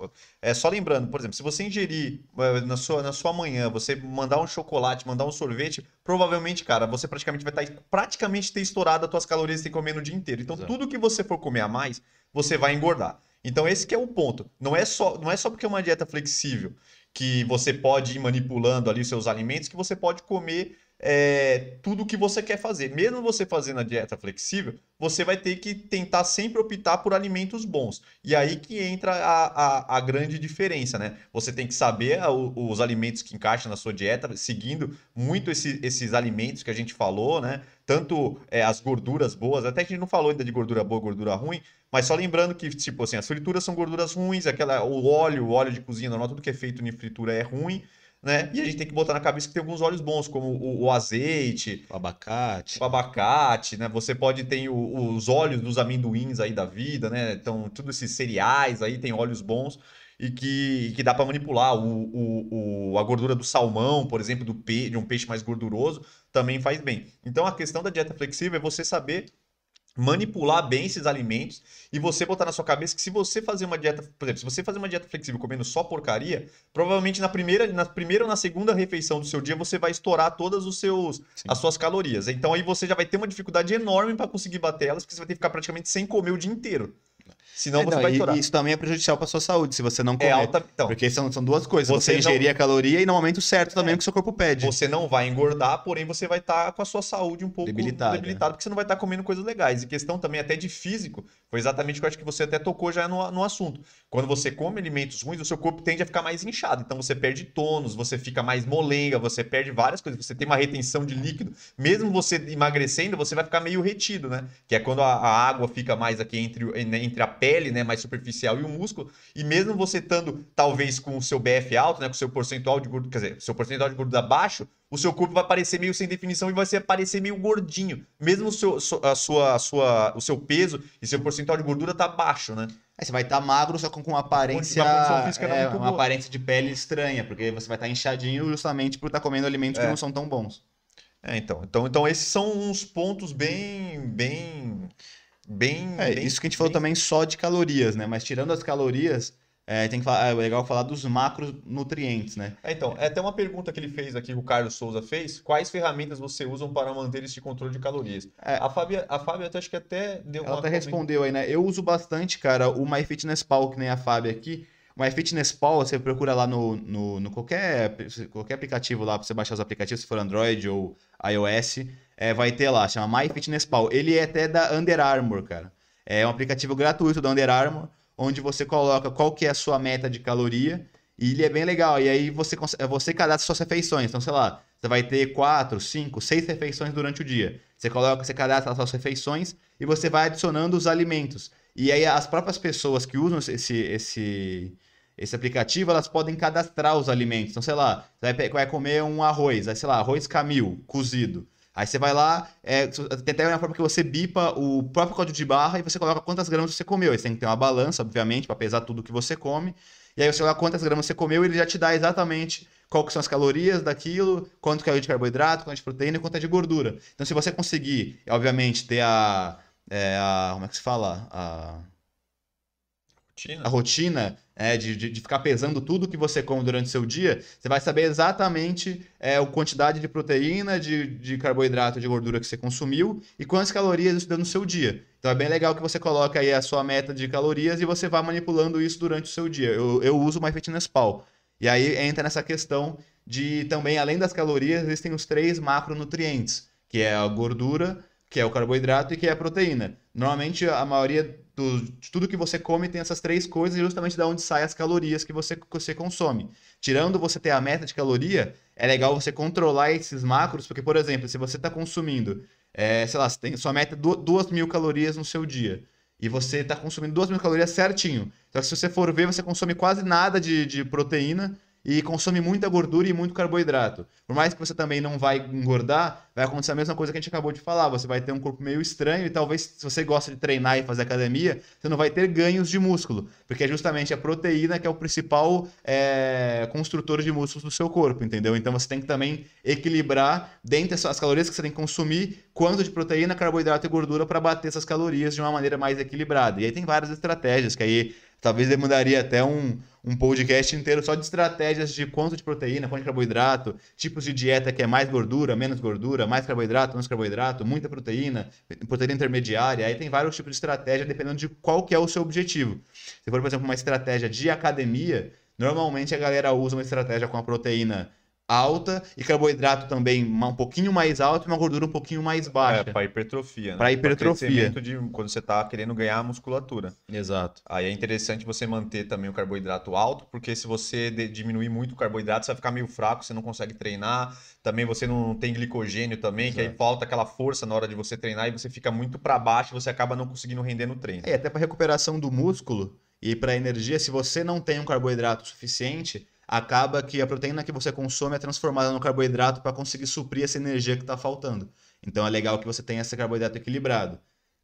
É só lembrando, por exemplo, se você ingerir eh, na sua, na sua manhã, você mandar um chocolate, mandar um sorvete, provavelmente, cara, você praticamente vai estar tá praticamente ter estourado as suas calorias que comer no dia inteiro. Então, Exato. tudo que você for comer a mais, você vai engordar. Então esse que é o ponto. Não é só, não é só porque é uma dieta flexível que você pode ir manipulando ali os seus alimentos que você pode comer é, tudo o que você quer fazer. Mesmo você fazendo a dieta flexível, você vai ter que tentar sempre optar por alimentos bons. E aí que entra a, a, a grande diferença, né? Você tem que saber os alimentos que encaixam na sua dieta, seguindo muito esse, esses alimentos que a gente falou, né? Tanto é, as gorduras boas, até a gente não falou ainda de gordura boa, gordura ruim, mas só lembrando que, tipo assim, as frituras são gorduras ruins, aquela, o óleo, o óleo de cozinha normal, tudo que é feito em fritura é ruim né? E a gente tem que botar na cabeça que tem alguns óleos bons, como o, o azeite, o abacate. O abacate, né? Você pode ter o, os óleos dos amendoins aí da vida, né? Então, todos esses cereais aí tem óleos bons e que, que dá para manipular. O, o, o, a gordura do salmão, por exemplo, do pe, de um peixe mais gorduroso, também faz bem. Então, a questão da dieta flexível é você saber manipular bem esses alimentos e você botar na sua cabeça que se você fazer uma dieta, por exemplo, se você fazer uma dieta flexível comendo só porcaria, provavelmente na primeira, na primeira ou na segunda refeição do seu dia você vai estourar todas os seus Sim. as suas calorias. Então aí você já vai ter uma dificuldade enorme para conseguir bater elas, porque você vai ter que ficar praticamente sem comer o dia inteiro. Senão é, você não, vai estourar. E isso também é prejudicial para sua saúde, se você não comer. É alta, então, porque são, são duas coisas. Você, você ingerir não... a caloria e no momento certo também é. que o seu corpo pede. Você não vai engordar, porém você vai estar tá com a sua saúde um pouco debilitada, debilitada porque você não vai estar tá comendo coisas legais. E questão também até de físico, foi exatamente o que eu acho que você até tocou já no, no assunto. Quando você come alimentos ruins, o seu corpo tende a ficar mais inchado. Então você perde tônus, você fica mais molenga, você perde várias coisas. Você tem uma retenção de líquido. Mesmo você emagrecendo, você vai ficar meio retido, né? Que é quando a, a água fica mais aqui entre, entre a pele, né? Mais superficial e o músculo, e mesmo você estando talvez com o seu BF alto, né, com o seu percentual de gordura, quer dizer, seu percentual de gordura baixo, o seu corpo vai parecer meio sem definição e vai ser parecer meio gordinho, mesmo o seu, a sua, a sua, o seu peso e seu percentual de gordura tá baixo, né? Aí você vai estar tá magro, só com uma aparência. Uma, é, uma aparência de pele estranha, porque você vai estar tá inchadinho justamente por estar tá comendo alimentos é. que não são tão bons. É, então, então, então esses são uns pontos bem, bem bem. É, bem, isso que a gente falou também só de calorias, né? Mas tirando as calorias, é, tem que falar, é legal falar dos macronutrientes, né? É, então, é até uma pergunta que ele fez aqui, o Carlos Souza fez. Quais ferramentas você usa para manter esse controle de calorias? É, a Fábia, a Fábia acho que até deu Ela até respondeu aí, né? Eu uso bastante, cara, o MyFitnessPal, que nem a Fábia aqui. O MyFitnessPal, você procura lá no, no, no qualquer, qualquer aplicativo lá, para você baixar os aplicativos, se for Android ou iOS é, vai ter lá, chama MyFitnessPal. Ele é até da Under Armour, cara. É um aplicativo gratuito da Under Armour, onde você coloca qual que é a sua meta de caloria, e ele é bem legal. E aí você, você cadastra suas refeições. Então, sei lá, você vai ter quatro, cinco, seis refeições durante o dia. Você coloca, você cadastra as suas refeições e você vai adicionando os alimentos. E aí as próprias pessoas que usam esse, esse, esse aplicativo, elas podem cadastrar os alimentos. Então, sei lá, você vai, vai comer um arroz, aí, sei lá, arroz camil, cozido. Aí você vai lá, é, tem até uma forma que você bipa o próprio código de barra e você coloca quantas gramas você comeu. Aí você tem que ter uma balança, obviamente, para pesar tudo que você come. E aí você coloca quantas gramas você comeu e ele já te dá exatamente qual que são as calorias daquilo, quanto que é de carboidrato, quanto é de proteína e quanto é de gordura. Então, se você conseguir, obviamente, ter a. é, a como é que se fala? A a rotina é, de, de, de, ficar pesando tudo que você come durante o seu dia, você vai saber exatamente é, a quantidade de proteína, de, de carboidrato, de gordura que você consumiu e quantas calorias isso deu no seu dia. Então é bem legal que você coloque aí a sua meta de calorias e você vá manipulando isso durante o seu dia. Eu, eu uso o MyFitnessPal. E aí entra nessa questão de também, além das calorias, existem os três macronutrientes, que é a gordura, que é o carboidrato e que é a proteína. Normalmente a maioria do, de tudo que você come tem essas três coisas, justamente da onde saem as calorias que você, que você consome. Tirando você ter a meta de caloria, é legal você controlar esses macros, porque, por exemplo, se você está consumindo, é, sei lá, você tem sua meta é 2 mil calorias no seu dia, e você está consumindo 2 mil calorias certinho. Então, se você for ver, você consome quase nada de, de proteína e consome muita gordura e muito carboidrato. Por mais que você também não vai engordar, vai acontecer a mesma coisa que a gente acabou de falar. Você vai ter um corpo meio estranho e talvez, se você gosta de treinar e fazer academia, você não vai ter ganhos de músculo, porque é justamente a proteína que é o principal é, construtor de músculos do seu corpo, entendeu? Então você tem que também equilibrar dentre as calorias que você tem que consumir, quanto de proteína, carboidrato e gordura para bater essas calorias de uma maneira mais equilibrada. E aí tem várias estratégias que aí talvez demandaria até um, um podcast inteiro só de estratégias de quanto de proteína, quanto de carboidrato, tipos de dieta que é mais gordura, menos gordura, mais carboidrato, menos carboidrato, muita proteína, proteína intermediária. Aí tem vários tipos de estratégia dependendo de qual que é o seu objetivo. Se for, por exemplo, uma estratégia de academia, normalmente a galera usa uma estratégia com a proteína alta e carboidrato também um pouquinho mais alto e uma gordura um pouquinho mais baixa. É, para hipertrofia. Né? Para hipertrofia. de quando você está querendo ganhar musculatura. Exato. Aí é interessante você manter também o carboidrato alto, porque se você diminuir muito o carboidrato, você vai ficar meio fraco, você não consegue treinar. Também você não tem glicogênio também, Exato. que aí falta aquela força na hora de você treinar e você fica muito para baixo e você acaba não conseguindo render no treino. É, até para recuperação do músculo e para energia, se você não tem um carboidrato suficiente, acaba que a proteína que você consome é transformada no carboidrato para conseguir suprir essa energia que está faltando. Então é legal que você tenha esse carboidrato equilibrado.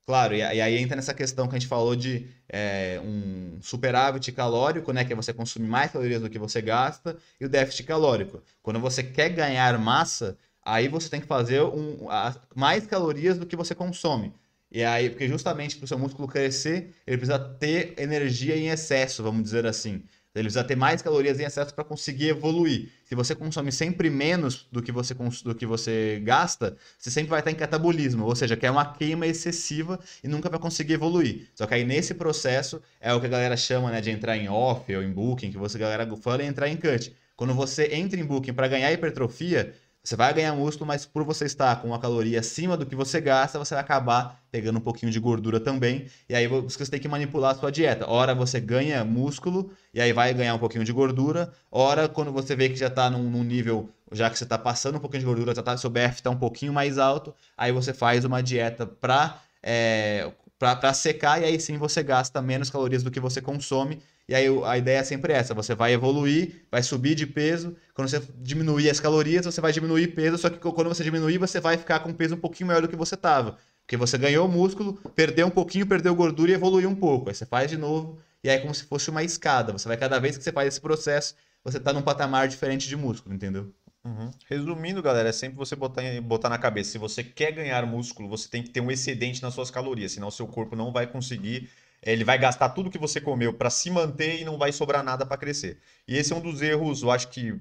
Claro, e, aí entra nessa questão que a gente falou de é, um superávit calórico, né, que é você consumir mais calorias do que você gasta, e o déficit calórico. Quando você quer ganhar massa, aí você tem que fazer um, mais calorias do que você consome. E aí, porque justamente para o seu músculo crescer, ele precisa ter energia em excesso, vamos dizer assim. Ele precisa ter mais calorias em excesso para conseguir evoluir. Se você consome sempre menos do que você, do que você gasta, você sempre vai estar em catabolismo, ou seja, que é uma queima excessiva e nunca vai conseguir evoluir. Só que aí nesse processo é o que a galera chama né, de entrar em off ou em booking, que você a galera fala é entrar em cut. Quando você entra em booking para ganhar hipertrofia, você vai ganhar músculo, mas por você estar com uma caloria acima do que você gasta, você vai acabar pegando um pouquinho de gordura também. E aí você tem que manipular a sua dieta. Ora você ganha músculo e aí vai ganhar um pouquinho de gordura. Ora, quando você vê que já está num, num, nível, já que você está passando um pouquinho de gordura, já tá, seu BF está um pouquinho mais alto, aí você faz uma dieta para é, para secar e aí sim você gasta menos calorias do que você consome e aí a ideia é sempre essa: você vai evoluir, vai subir de peso. Quando você diminuir as calorias, você vai diminuir peso. Só que quando você diminuir, você vai ficar com peso um pouquinho maior do que você estava. Porque você ganhou músculo, perdeu um pouquinho, perdeu gordura e evoluiu um pouco. Aí você faz de novo. E aí é como se fosse uma escada. Você vai, cada vez que você faz esse processo, você está num patamar diferente de músculo, entendeu? Uhum. Resumindo, galera, é sempre você botar, botar na cabeça: se você quer ganhar músculo, você tem que ter um excedente nas suas calorias, senão seu corpo não vai conseguir ele vai gastar tudo que você comeu para se manter e não vai sobrar nada para crescer. E esse é um dos erros, eu acho que,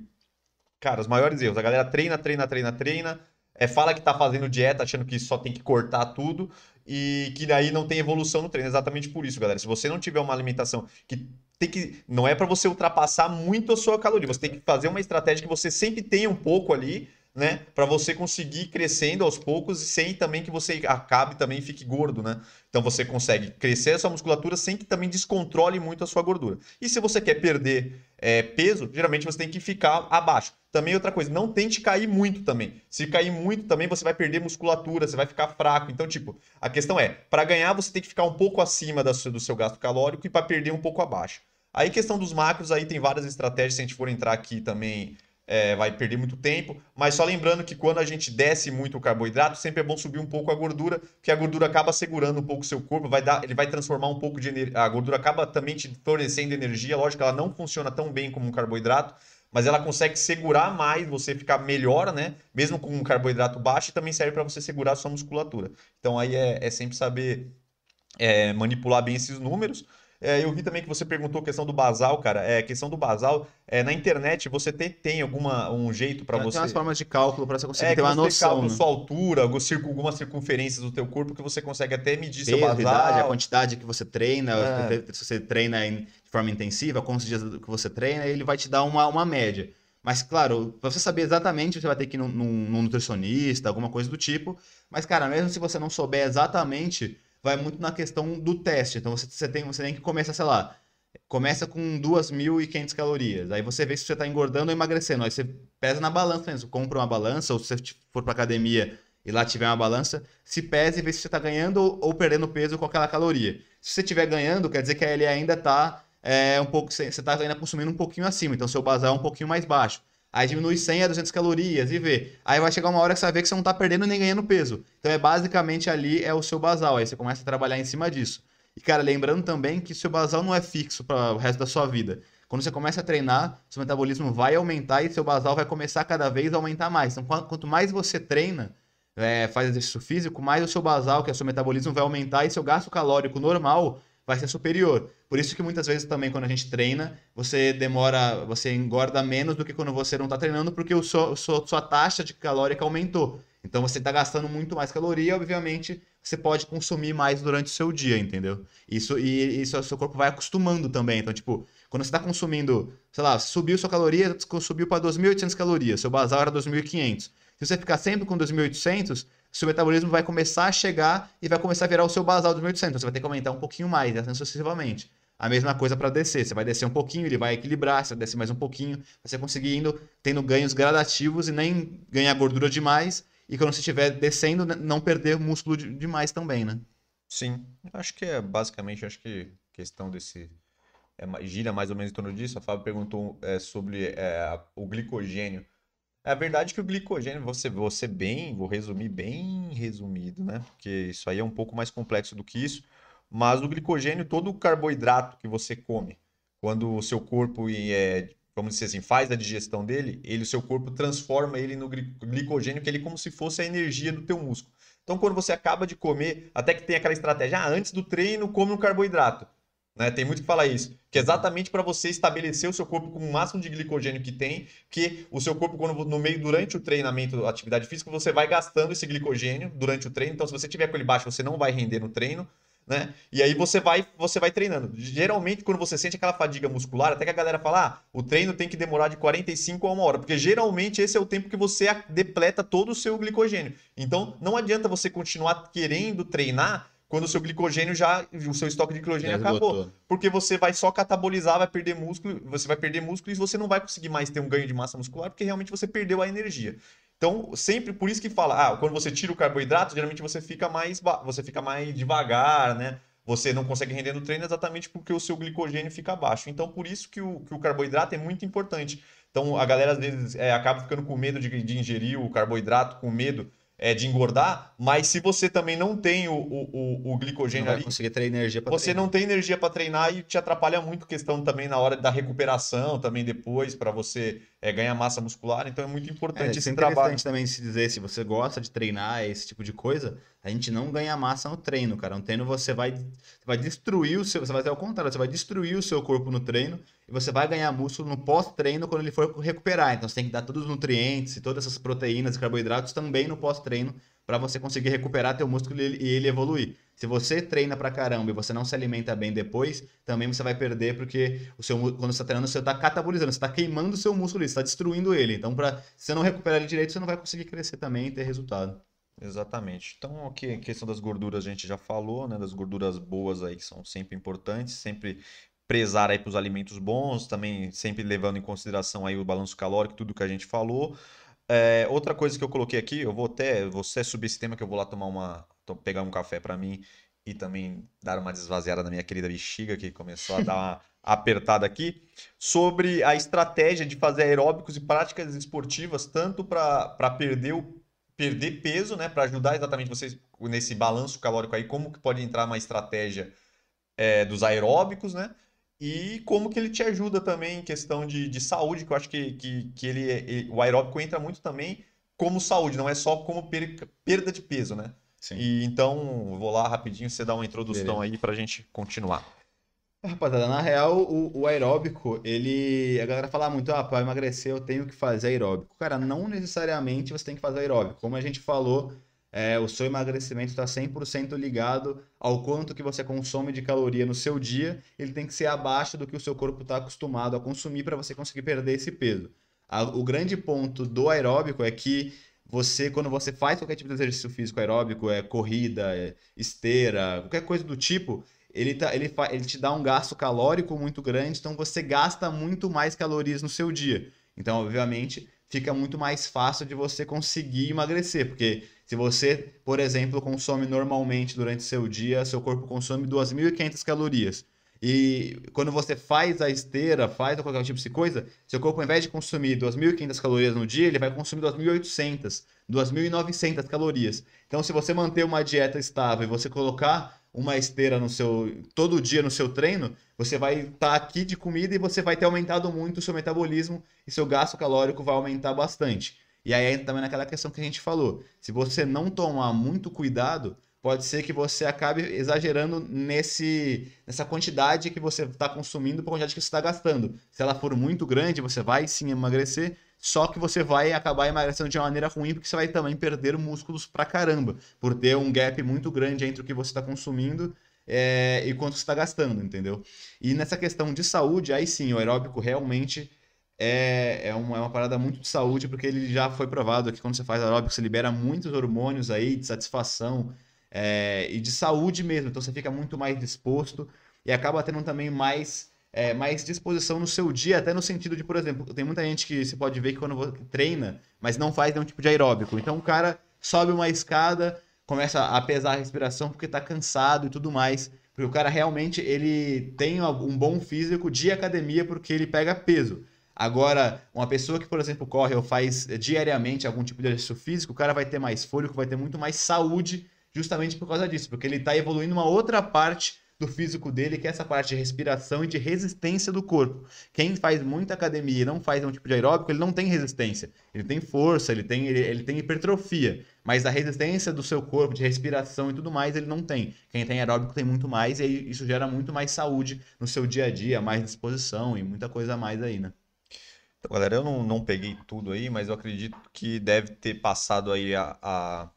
cara, os maiores erros. A galera treina, treina, treina, treina, é, fala que tá fazendo dieta, achando que só tem que cortar tudo e que daí não tem evolução no treino. Exatamente por isso, galera. Se você não tiver uma alimentação que tem que não é para você ultrapassar muito a sua caloria, você tem que fazer uma estratégia que você sempre tenha um pouco ali né? Para você conseguir crescendo aos poucos e sem também que você acabe também fique gordo, né? Então você consegue crescer essa musculatura sem que também descontrole muito a sua gordura. E se você quer perder é, peso, geralmente você tem que ficar abaixo. Também outra coisa, não tente cair muito também. Se cair muito também, você vai perder musculatura, você vai ficar fraco. Então, tipo, a questão é, para ganhar você tem que ficar um pouco acima do seu gasto calórico e para perder um pouco abaixo. Aí, questão dos macros, aí tem várias estratégias, se a gente for entrar aqui também é, vai perder muito tempo. Mas só lembrando que quando a gente desce muito o carboidrato, sempre é bom subir um pouco a gordura, porque a gordura acaba segurando um pouco o seu corpo, vai dar, ele vai transformar um pouco de energia. A gordura acaba também te fornecendo energia. Lógico ela não funciona tão bem como um carboidrato, mas ela consegue segurar mais, você ficar melhor, né? Mesmo com um carboidrato baixo, e também serve para você segurar a sua musculatura. Então aí é, é sempre saber é, manipular bem esses números. É, eu vi também que você perguntou a questão do basal, cara. É, questão do basal, é, na internet você tem, tem alguma, um jeito para você... Tem umas formas de cálculo para você conseguir É, ter uma noção. calcula né? sua altura, algumas circun- algumas circunferências do teu corpo que você consegue até medir seu Peso, idade, a basal. quantidade que você treina, É. se você treina em- de forma intensiva, quantos dias que você treina, ele vai te dar uma, uma média. Mas, claro, pra você saber exatamente, você vai ter que ir num- num nutricionista, alguma coisa do tipo. Mas, cara, mesmo se você não souber exatamente, vai muito na questão do teste. Então, você, você tem, você tem que começar, sei lá, começa com 2.500 calorias. Aí você vê se você tá engordando ou emagrecendo. Aí você pesa na balança mesmo. Compra uma balança, ou se você for pra academia e lá tiver uma balança, se pese e vê se você tá ganhando ou, perdendo peso com aquela caloria. Se você estiver ganhando, quer dizer que ele ainda tá é, um pouco, você está ainda consumindo um pouquinho acima, então seu basal é um pouquinho mais baixo. Aí diminui 100 a 200 calorias e vê. Aí vai chegar uma hora que você vai ver que você não tá perdendo nem ganhando peso. Então é basicamente ali é o seu basal. Aí você começa a trabalhar em cima disso. E cara, lembrando também que seu basal não é fixo para o resto da sua vida. Quando você começa a treinar, seu metabolismo vai aumentar e seu basal vai começar cada vez a aumentar mais. Então quan- quanto mais você treina, é, faz exercício físico, mais o seu basal, que é o seu metabolismo, vai aumentar e seu gasto calórico normal vai ser superior. Por isso que muitas vezes também quando a gente treina, você demora, você engorda menos do que quando você não está treinando, porque o seu, sua, sua taxa de calórica aumentou. Então você está gastando muito mais caloria, obviamente você pode consumir mais durante o seu dia, entendeu? Isso e isso o seu corpo vai acostumando também. Então, tipo, quando você está consumindo, sei lá, subiu sua caloria, subiu para 2.800 calorias, seu basal era 2.500. Se você ficar sempre com 2.800, seu metabolismo vai começar a chegar e vai começar a virar o seu basal dos 1.800. Você vai ter que aumentar um pouquinho mais, assim sucessivamente. A mesma coisa para descer. Você vai descer um pouquinho, ele vai equilibrar, você vai descer mais um pouquinho, você conseguir indo tendo ganhos gradativos e nem ganhar gordura demais. E quando você estiver descendo, né, não perder músculo de- demais também, né? Sim, acho que é basicamente, acho que questão desse. É, gira mais ou menos em torno disso. A Fábio perguntou é, sobre é, o glicogênio. É verdade que o glicogênio, vou ser bem, vou resumir bem resumido, né? Porque isso aí é um pouco mais complexo do que isso. Mas o glicogênio, todo o carboidrato que você come, quando o seu corpo é, vamos dizer assim, faz a digestão dele, ele, o seu corpo transforma ele no gli- glicogênio, que ele é como se fosse a energia do teu músculo. Então, quando você acaba de comer, até que tem aquela estratégia, ah, antes do treino, come um carboidrato. Né? Tem muito que falar isso. Que é exatamente para você estabelecer o seu corpo com o máximo de glicogênio que tem, que o seu corpo, quando no meio, durante o treinamento, atividade física, você vai gastando esse glicogênio durante o treino. Então, se você tiver com ele baixo, você não vai render no treino. Né? E aí você vai, você vai treinando. Geralmente, quando você sente aquela fadiga muscular, até que a galera fala, ah, o treino tem que demorar de 45 a uma hora, porque geralmente esse é o tempo que você depleta todo o seu glicogênio. Então, não adianta você continuar querendo treinar quando o seu glicogênio já, o seu estoque de glicogênio Já acabou. Porque você vai só catabolizar, vai perder músculo, você vai perder músculo e você não vai conseguir mais ter um ganho de massa muscular, porque realmente você perdeu a energia. Então, sempre por isso que fala, ah, quando você tira o carboidrato, geralmente você fica mais, você fica mais devagar, né? Você não consegue render no treino exatamente porque o seu glicogênio fica baixo. Então, por isso que o, que o carboidrato é muito importante. Então, a galera às vezes é, acaba ficando com medo de, de ingerir o carboidrato, com medo é, de engordar, mas se você também não tem o, o, o- Não glicogênio vai ali, conseguir ter energia para você não tem energia para treinar e te atrapalha muito questão também na hora da recuperação, também depois, para você é, ganhar massa muscular. Então é muito É, importante é esse trabalho. interessante também se dizer, se você gosta de treinar esse tipo de coisa, a gente não ganha massa no treino, cara. No treino você vai, vai destruir o seu, você vai fazer ao contrário, você vai destruir o seu corpo no treino e você vai ganhar músculo no pós-treino quando ele for recuperar. Então você tem que dar todos os nutrientes e todas essas proteínas e carboidratos também no pós-treino para você conseguir recuperar teu músculo e ele, evoluir. Se você treina pra caramba e você não se alimenta bem depois, também você vai perder porque o seu quando você está treinando, você está catabolizando, você está queimando o seu músculo, você está destruindo ele. Então, pra, se você não recuperar ele direito, você não vai conseguir crescer também e ter resultado. Exatamente. Então, aqui, a questão das gorduras a gente já falou, né? Das gorduras boas aí que são sempre importantes, sempre prezar aí para os alimentos bons, também sempre levando em consideração aí o balanço calórico, tudo que a gente falou. É, outra coisa que eu coloquei aqui, eu vou até, até subir esse tema que eu vou lá tomar uma, pegar um café para mim e também dar uma desvaziada na minha querida bexiga que começou a dar uma apertada aqui, sobre a estratégia de fazer aeróbicos e práticas esportivas tanto para para perder o perder peso, né, para ajudar exatamente vocês nesse balanço calórico aí, como que pode entrar uma estratégia é, dos aeróbicos, né? E como que ele te ajuda também em questão de, de saúde, que eu acho que, que, que ele, ele- o aeróbico entra muito também como saúde, não é só como per- perda de peso, né? Sim. E então, vou lá rapidinho, você dá uma introdução aí pra gente continuar. Rapaziada, na real, o, o aeróbico, ele. A galera fala muito, ah, para emagrecer eu tenho que fazer aeróbico. Cara, não necessariamente você tem que fazer aeróbico. Como a gente falou, é, o seu emagrecimento está 100% ligado ao quanto que você consome de caloria no seu dia. Ele tem que ser abaixo do que o seu corpo está acostumado a consumir para você conseguir perder esse peso. A- o grande ponto do aeróbico é que você, quando você faz qualquer tipo de exercício físico aeróbico, é corrida, é esteira, qualquer coisa do tipo, ele, tá, ele, fa- ele te dá um gasto calórico muito grande, então você gasta muito mais calorias no seu dia. Então, obviamente, fica muito mais fácil de você conseguir emagrecer, porque se você, por exemplo, consome normalmente durante seu dia, seu corpo consome 2.500 calorias. E quando você faz a esteira, faz qualquer tipo de coisa, seu corpo, ao invés de consumir 2.500 calorias no dia, ele vai consumir 2.800, 2.900 calorias. Então, se você manter uma dieta estável e você colocar uma esteira no seu todo dia no seu treino, você vai estar aqui de comida e você vai ter aumentado muito o seu metabolismo e seu gasto calórico vai aumentar bastante. E aí entra também naquela questão que a gente falou. Se você não tomar muito cuidado, pode ser que você acabe exagerando nesse, nessa quantidade que você está consumindo para a quantidade que você está gastando. Se ela for muito grande, você vai sim emagrecer, só que você vai acabar emagrecendo de uma maneira ruim, porque você vai também perder músculos pra caramba, por ter um gap muito grande entre o que você está consumindo é, e quanto você está gastando, entendeu? E nessa questão de saúde, aí sim, o aeróbico realmente é, é, uma, é uma parada muito de saúde, porque ele já foi provado que quando você faz aeróbico, você libera muitos hormônios aí de satisfação é, e de saúde mesmo. Então você fica muito mais disposto e acaba tendo também mais, é, mais disposição no seu dia, até no sentido de, por exemplo, tem muita gente que você pode ver que quando treina, mas não faz nenhum tipo de aeróbico. Então o cara sobe uma escada, começa a pesar a respiração porque tá cansado e tudo mais. Porque o cara realmente ele tem um bom físico de academia porque ele pega peso. Agora, uma pessoa que, por exemplo, corre ou faz diariamente algum tipo de exercício físico, o cara vai ter mais fôlego, vai ter muito mais saúde justamente por causa disso, porque ele está evoluindo uma outra parte do físico dele, que é essa parte de respiração e de resistência do corpo. Quem faz muita academia e não faz nenhum tipo de aeróbico, ele não tem resistência. Ele tem força, ele tem, ele, ele tem hipertrofia, mas a resistência do seu corpo, de respiração e tudo mais, ele não tem. Quem tem aeróbico tem muito mais e isso gera muito mais saúde no seu dia a dia, mais disposição e muita coisa a mais aí, né? Então, galera, eu não, não peguei tudo aí, mas eu acredito que deve ter passado aí a, a-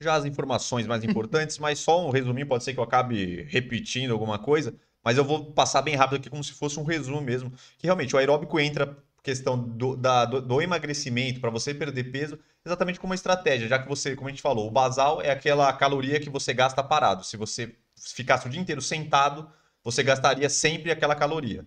já as informações mais importantes, mas só um resuminho, pode ser que eu acabe repetindo alguma coisa, mas eu vou passar bem rápido aqui como se fosse um resumo mesmo, que realmente o aeróbico entra questão do, da- do, do emagrecimento para você perder peso, exatamente como uma estratégia, já que você, como a gente falou, o basal é aquela caloria que você gasta parado. Se você ficasse o dia inteiro sentado, você gastaria sempre aquela caloria.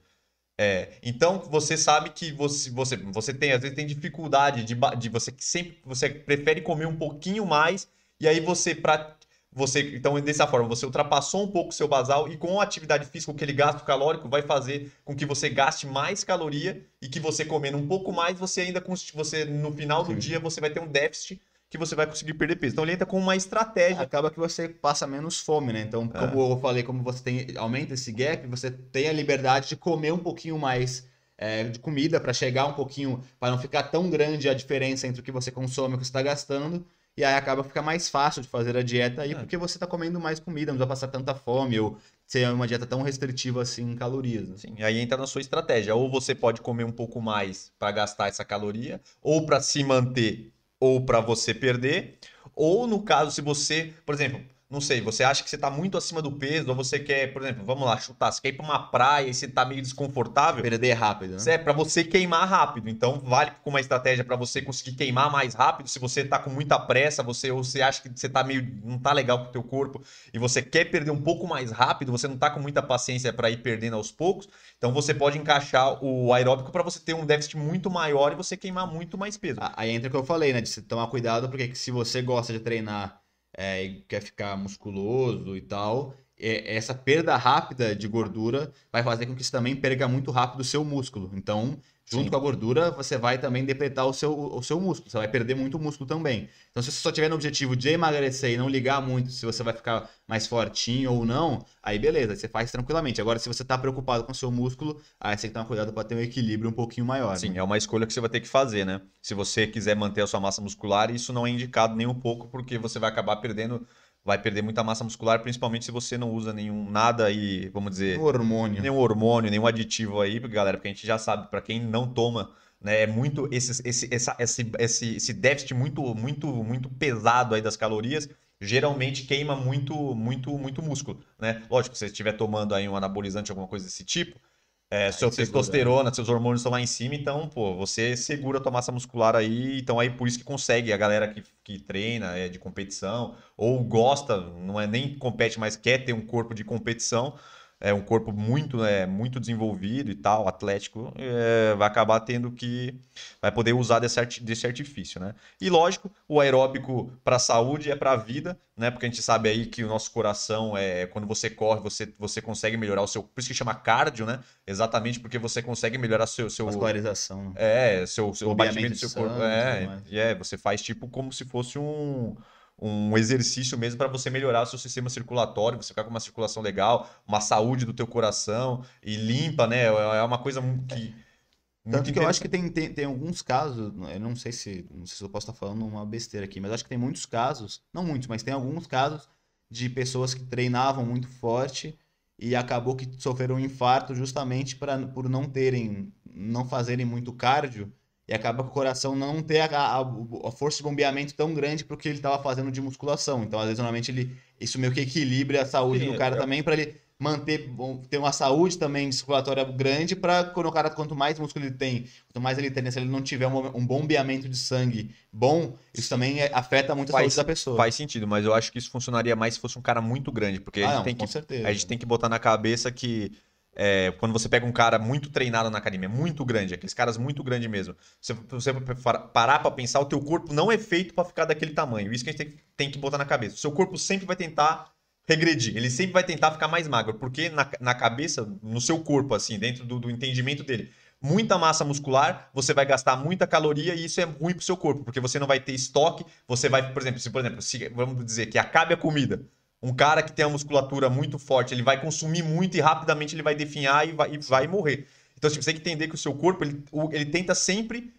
É, então você sabe que você, você, você tem, às vezes tem dificuldade de, de você que sempre você prefere comer um pouquinho mais e aí você para você então dessa forma você ultrapassou um pouco o seu basal e com a atividade física aquele gasto calórico vai fazer com que você gaste mais caloria e que você comendo um pouco mais você ainda você no final do Sim. dia você vai ter um déficit que você vai conseguir perder peso. Então ele entra com uma estratégia. acaba que você passa menos fome, né? Então, como eu falei, como você tem aumenta esse gap, você tem a liberdade de comer um pouquinho mais é, de comida para chegar um pouquinho, para não ficar tão grande a diferença entre o que você consome e o que você está gastando. E aí acaba que fica mais fácil de fazer a dieta aí, É. porque você está comendo mais comida, não vai passar tanta fome ou ser uma dieta tão restritiva assim em calorias. Né? Sim, aí entra na sua estratégia. Ou você pode comer um pouco mais para gastar essa caloria, ou para se manter, ou para você perder. Ou no caso, se você, por exemplo, não sei, você acha que você está muito acima do peso, ou você quer, por exemplo, vamos lá, chutar, você quer ir para uma praia e você está meio desconfortável. Perder rápido, né? É para você queimar rápido. Então, vale como uma estratégia para você conseguir queimar mais rápido. Se você tá com muita pressa, você ou você acha que você tá meio não tá legal com o teu corpo e você quer perder um pouco mais rápido, você não tá com muita paciência para ir perdendo aos poucos, então você pode encaixar o aeróbico para você ter um déficit muito maior e você queimar muito mais peso. Aí entra o que eu falei, né? De você tomar cuidado, porque se você gosta de treinar é, quer ficar musculoso e tal, essa perda rápida de gordura vai fazer com que você também perca muito rápido o seu músculo. Então, junto Sim. com a gordura, você vai também depletar o seu, o seu músculo. Você vai perder muito músculo também. Então, se você só tiver no objetivo de emagrecer e não ligar muito se você vai ficar mais fortinho ou não, aí beleza, você faz tranquilamente. Agora, se você tá preocupado com o seu músculo, aí você tem que tomar cuidado para ter um equilíbrio um pouquinho maior. Sim, né? é uma escolha que você vai ter que fazer, né? Se você quiser manter a sua massa muscular, isso não é indicado nem um pouco, porque você vai acabar perdendo, vai perder muita massa muscular, principalmente se você não usa nenhum nada aí, vamos dizer, O hormônio. nenhum hormônio, nenhum aditivo aí, galera, porque a gente já sabe, para quem não toma, né, é muito esse, esse, essa, esse, esse, esse déficit muito, muito, muito pesado aí das calorias, geralmente queima muito, muito, muito músculo, né? Lógico, se você estiver tomando aí um anabolizante, alguma coisa desse tipo, é, testosterona, seus hormônios estão lá em cima, então, pô, você segura a tua massa muscular aí, então aí por isso que consegue, a galera que, que treina é, de competição, ou gosta, não é nem compete, mas quer ter um corpo de competição, é um corpo muito, é, muito desenvolvido e tal, atlético, é, vai acabar tendo que, vai poder usar desse, arti- desse artifício, né? E lógico, o aeróbico para a saúde é para a vida, né? Porque a gente sabe aí que o nosso coração é quando você corre, você, você consegue melhorar o seu, por isso que chama cardio, né? Exatamente porque você consegue melhorar seu seu Vascularização. né? é, seu, seu batimento do seu corpo. É, e é, você faz tipo como se fosse um, um exercício mesmo para você melhorar o seu sistema circulatório, você ficar com uma circulação legal, uma saúde do teu coração e limpa, né? É uma coisa que. Tanto que eu acho que tem, tem, tem alguns casos, eu não sei se não sei se eu posso estar falando uma besteira aqui, mas acho que tem muitos casos, não muitos, mas tem alguns casos de pessoas que treinavam muito forte e acabou que sofreram um infarto justamente pra, por não terem, não fazerem muito cardio e acaba que o coração não ter a, a, a força de bombeamento tão grande para o que ele estava fazendo de musculação. Então, às vezes, normalmente, ele, isso meio que equilibra a saúde Sim, do cara eu- também para ele manter, ter uma saúde também circulatória grande para quando o cara, quanto mais músculo ele tem, quanto mais ele tem, se ele não tiver um, um bombeamento de sangue bom, isso também é- afeta muito a Faz- saúde da pessoa. Faz sentido, mas eu acho que isso funcionaria mais se fosse um cara muito grande, porque a ah, gente não, tem com que certeza. A gente tem que botar na cabeça que é, quando você pega um cara muito treinado na academia, muito grande, aqueles caras muito grandes mesmo, se você para- parar pra pensar, o teu corpo não é feito pra ficar daquele tamanho. Isso que a gente tem, que- tem que botar na cabeça. O seu corpo sempre vai tentar regredir, ele sempre vai tentar ficar mais magro, porque na, na cabeça, no seu corpo, assim, dentro do, do entendimento dele, muita massa muscular, você vai gastar muita caloria e isso é ruim pro seu corpo, porque você não vai ter estoque, você vai, por exemplo, se por exemplo, se, vamos dizer que acabe a comida, um cara que tem uma musculatura muito forte, ele vai consumir muito e rapidamente ele vai definhar e vai, e vai morrer. Então, tipo, você tem que entender que o seu corpo, ele, ele tenta sempre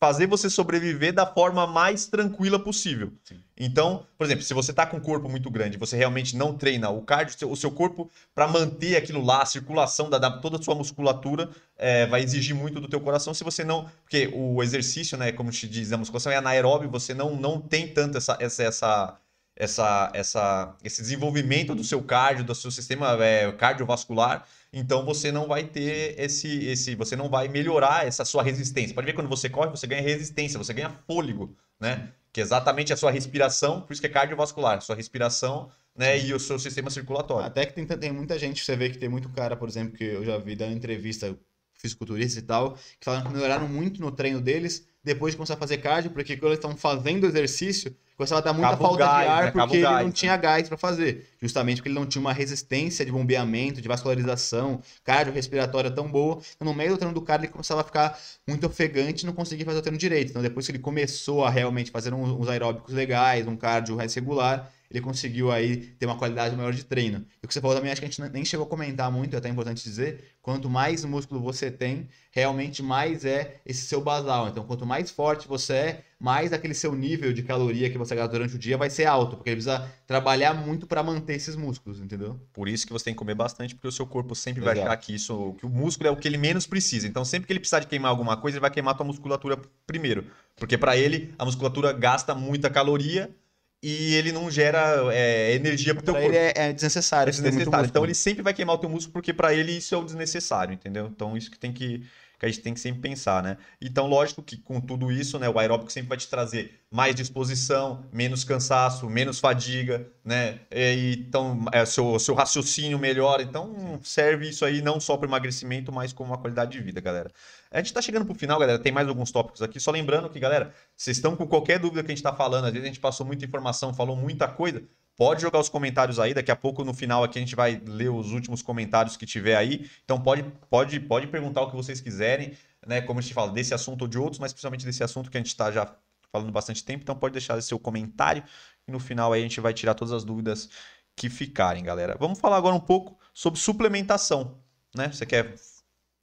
fazer você sobreviver da forma mais tranquila possível. Sim. Então, por exemplo, se você tá com um corpo muito grande, você realmente não treina o cardio, o seu- o seu corpo, para manter aquilo lá, a circulação da, da- toda a sua musculatura, é, vai exigir muito do teu coração se você não... Porque o exercício, né, como te diz, a musculação é anaeróbio, você não, não tem tanto essa... essa, essa essa, essa, esse desenvolvimento do seu cardio, do seu sistema é, cardiovascular, então você não vai ter esse, esse, você não vai melhorar essa sua resistência. Pode ver quando você corre, você ganha resistência, você ganha fôlego, né? Que é exatamente a sua respiração, por isso que é cardiovascular, sua respiração, né, e o seu sistema circulatório. Até que tem, tem muita gente, você vê que tem muito cara, por exemplo, que eu já vi dando entrevista fisiculturista e tal, que falam que melhoraram muito no treino deles depois de começar a fazer cardio, porque quando eles estão fazendo exercício, começava a dar muita falta gás, de ar né? Porque ele gás, não né? tinha gás para fazer. Justamente porque ele não tinha uma resistência de bombeamento, de vascularização, cardiorrespiratória tão boa. Então, no meio do treino do cara, ele começava a ficar muito ofegante e não conseguia fazer o treino direito. Então, depois que ele começou a realmente fazer uns, uns aeróbicos legais, um cardio mais regular, ele conseguiu aí ter uma qualidade maior de treino. E o que você falou também, acho que a gente nem chegou a comentar muito, é até importante dizer, quanto mais músculo você tem, realmente mais é esse seu basal. Então, quanto mais forte você é, mais aquele seu nível de caloria que você gasta durante o dia vai ser alto, porque ele precisa trabalhar muito para manter esses músculos, entendeu? Por isso que você tem que comer bastante, porque o seu corpo sempre vai Exato. achar que isso, que o músculo é o que ele menos precisa. Então, sempre que ele precisar de queimar alguma coisa, ele vai queimar a tua musculatura primeiro. Porque para ele, a musculatura gasta muita caloria e ele não gera é, energia pro teu Para corpo. ele é, é desnecessário. É desnecessário. Então ele sempre vai queimar o teu músculo porque para ele isso é o desnecessário, entendeu? Então isso que tem que que a gente tem que sempre pensar, né? Então, lógico que com tudo isso, né, o aeróbico sempre vai te trazer mais disposição, menos cansaço, menos fadiga, né? E, então, é, seu, seu raciocínio melhora. Então, serve isso aí não só para emagrecimento, mas como uma qualidade de vida, galera. A gente tá chegando pro final, galera. Tem mais alguns tópicos aqui. Só lembrando que, galera, vocês estão com qualquer dúvida que a gente tá falando, às vezes a gente passou muita informação, falou muita coisa. Pode jogar os comentários aí, daqui a pouco no final aqui a gente vai ler os últimos comentários que tiver aí. Então pode, pode, pode perguntar o que vocês quiserem, né? Como a gente fala, desse assunto ou de outros, mas principalmente desse assunto que a gente está já falando bastante tempo. Então pode deixar seu comentário e no final aí a gente vai tirar todas as dúvidas que ficarem, galera. Vamos falar agora um pouco sobre suplementação, né? Você quer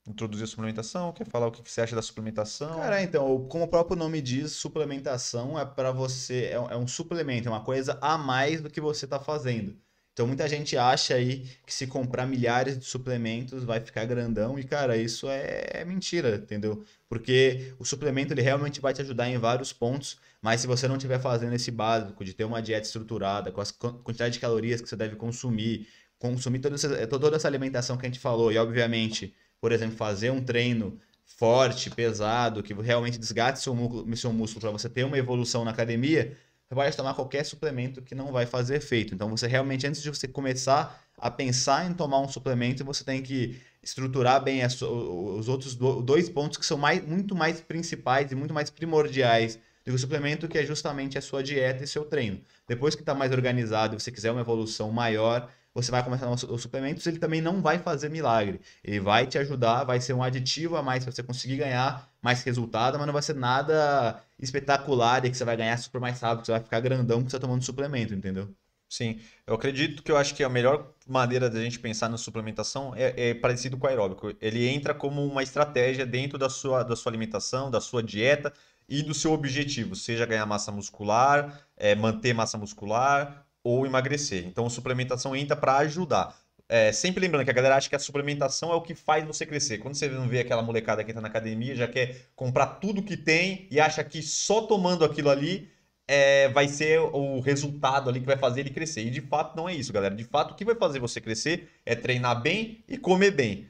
introduzir suplementação? Quer falar o que você acha da suplementação? Cara, então, como o próprio nome diz, suplementação é para você, é um, é um suplemento, é uma coisa a mais do que você está fazendo. Então muita gente acha aí que se comprar milhares de suplementos vai ficar grandão e cara, isso é, é mentira, entendeu? Porque o suplemento ele realmente vai te ajudar em vários pontos, mas se você não estiver fazendo esse básico de ter uma dieta estruturada, com a quantidade de calorias que você deve consumir, consumir toda essa, toda essa alimentação que a gente falou e obviamente por exemplo, fazer um treino forte, pesado, que realmente desgaste seu músculo, seu músculo para você ter uma evolução na academia, você pode tomar qualquer suplemento que não vai fazer efeito. Então, você realmente, antes de você começar a pensar em tomar um suplemento, você tem que estruturar bem as, os outros dois pontos que são mais, muito mais principais e muito mais primordiais do que o suplemento, que é justamente a sua dieta e seu treino. Depois que está mais organizado e você quiser uma evolução maior, você vai começar os suplementos, ele também não vai fazer milagre. Ele vai te ajudar, vai ser um aditivo a mais para você conseguir ganhar mais resultado, mas não vai ser nada espetacular e que você vai ganhar super mais rápido, que você vai ficar grandão porque você está tomando suplemento, entendeu? Sim, eu acredito que eu acho que a melhor maneira da gente pensar na suplementação é, é, parecido com o aeróbico. Ele entra como uma estratégia dentro da sua, da sua alimentação, da sua dieta e do seu objetivo, seja ganhar massa muscular, é, manter massa muscular ou emagrecer. Então, a suplementação entra para ajudar. É, sempre lembrando que a galera acha que a suplementação é o que faz você crescer. Quando você não vê aquela molecada que está na academia, já quer comprar tudo que tem e acha que só tomando aquilo ali é, vai ser o resultado ali que vai fazer ele crescer. E de fato não é isso, galera. De fato, o que vai fazer você crescer é treinar bem e comer bem.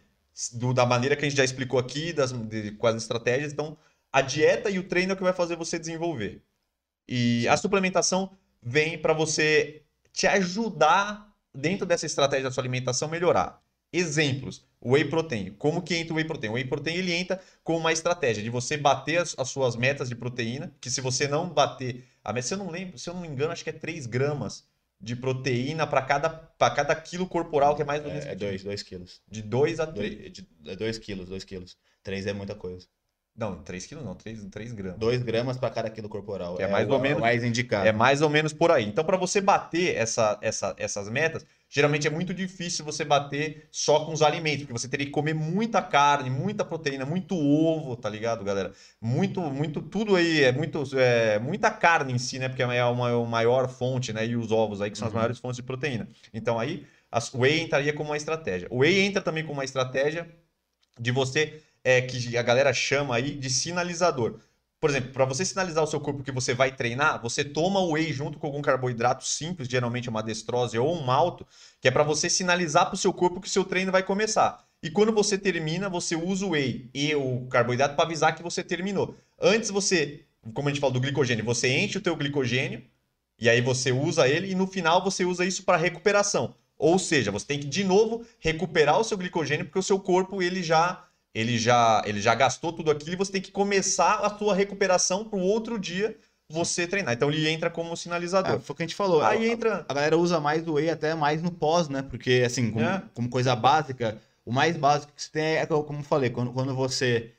Do, da maneira que a gente já explicou aqui, das, de, com as estratégias. Então, a dieta e o treino é o que vai fazer você desenvolver. E a suplementação vem para você te ajudar dentro dessa estratégia da sua alimentação melhorar. Exemplos, whey protein. Como que entra o whey protein? O whey protein ele entra com uma estratégia de você bater as, as suas metas de proteína, que se você não bater, a meta, se eu não lembro, se eu não me engano, acho que é 3 gramas de proteína para cada, cada quilo corporal, que é mais ou menos... É 2 quilos. De 2 a 3. É 2 quilos, 2 quilos. 3 é muita coisa. Não, 3 quilos não, 3, 3 gramas. 2 gramas para cada quilo corporal. É, é mais o, ou menos. mais indicado. É mais ou menos por aí. Então, para você bater essa, essa, essas metas, geralmente é muito difícil você bater só com os alimentos, porque você teria que comer muita carne, muita proteína, muito ovo, tá ligado, galera? Muito, muito, tudo aí, é, muito, é muita carne em si, né? Porque é uma, é uma maior fonte, né? E os ovos aí, que são uhum. as maiores fontes de proteína. Então, aí, o whey entraria como uma estratégia. O whey entra também como uma estratégia de você é, que a galera chama aí de sinalizador. Por exemplo, para você sinalizar o seu corpo que você vai treinar, você toma o whey junto com algum carboidrato simples, geralmente uma destrose ou um malto, que é para você sinalizar para o seu corpo que o seu treino vai começar. E quando você termina, você usa o whey e o carboidrato para avisar que você terminou. Antes você, como a gente fala do glicogênio, você enche o teu glicogênio e aí você usa ele e no final você usa isso para recuperação. Ou seja, você tem que de novo recuperar o seu glicogênio porque o seu corpo ele já ele já, ele já gastou tudo aquilo e você tem que começar a sua recuperação para o outro dia você treinar. Então ele entra como sinalizador. É, foi o que a gente falou. Aí a, entra. A galera usa mais o whey até mais no pós, né? Porque, assim, como, é. como coisa básica, o mais básico que você tem é, como eu falei, quando, quando você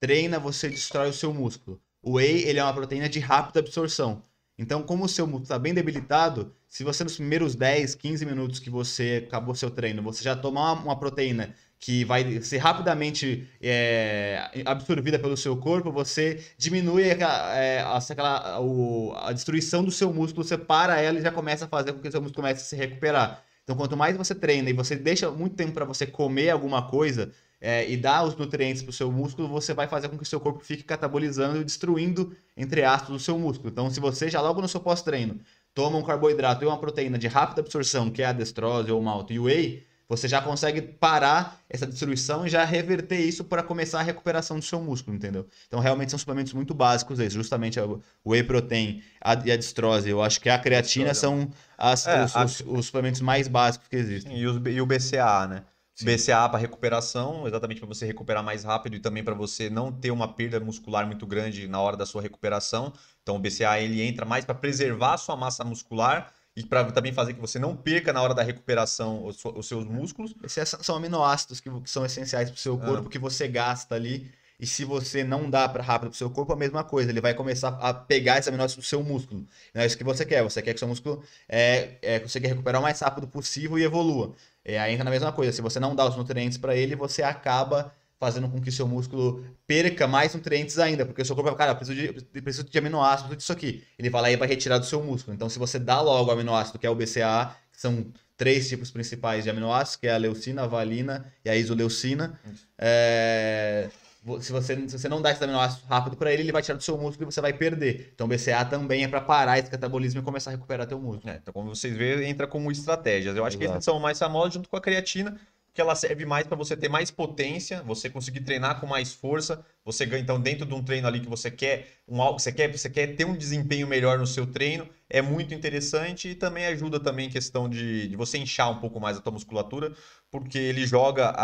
treina, você destrói o seu músculo. O whey, ele é uma proteína de rápida absorção. Então, como o seu músculo está bem debilitado, se você nos primeiros 10, 15 minutos que você acabou seu treino, você já tomar uma, uma proteína que vai ser rapidamente é, absorvida pelo seu corpo, você diminui aquela, é, aquela, o, a destruição do seu músculo, você para ela e já começa a fazer com que o seu músculo comece a se recuperar. Então, quanto mais você treina e você deixa muito tempo para você comer alguma coisa é, e dar os nutrientes para o seu músculo, você vai fazer com que o seu corpo fique catabolizando e destruindo, entre aspas, o seu músculo. Então, se você já logo no seu pós-treino toma um carboidrato e uma proteína de rápida absorção, que é a destrose ou o malto e o whey, você já consegue parar essa destruição e já reverter isso para começar a recuperação do seu músculo, entendeu? Então, realmente são suplementos muito básicos esses. Justamente o whey protein e a destrose, eu acho que a creatina são as, é, os, a... os, os, suplementos mais básicos que existem. e, os, e o BCA, né? Sim. BCA para recuperação, exatamente para você recuperar mais rápido e também para você não ter uma perda muscular muito grande na hora da sua recuperação. Então o BCA ele entra mais para preservar a sua massa muscular e para também fazer que você não perca na hora da recuperação os, os seus músculos. Esses são aminoácidos que, que são essenciais para o seu corpo, ah. que você gasta ali. E se você não dá para rápido pro seu corpo, a mesma coisa. Ele vai começar a pegar esses aminoácidos do seu músculo. Não é isso que você quer. Você quer que seu músculo é, é, consiga recuperar o mais rápido possível e evolua. É, aí entra na mesma coisa. Se você não dá os nutrientes para ele, você acaba fazendo com que seu músculo perca mais nutrientes ainda, porque o seu corpo, cara, preciso de, preciso de aminoácido, tudo isso aqui. Ele vai lá e vai retirar do seu músculo. Então, se você dá logo o aminoácido, que é o BCAA, que são três tipos principais de aminoácidos, que é a leucina, a valina e a isoleucina, é... se, você, se você não dá esse aminoácido rápido para ele, ele vai tirar do seu músculo e você vai perder. Então, o BCAA também é para parar esse catabolismo e começar a recuperar teu músculo. É, então, como vocês veem, entra como estratégias. Eu acho Exato. que esses são mais famosos junto com a creatina, que ela serve mais para você ter mais potência, você conseguir treinar com mais força. Você ganha então dentro de um treino ali que você quer um você quer você quer ter um desempenho melhor no seu treino, é muito interessante e também ajuda também em questão de, de você inchar um pouco mais a tua musculatura, porque ele joga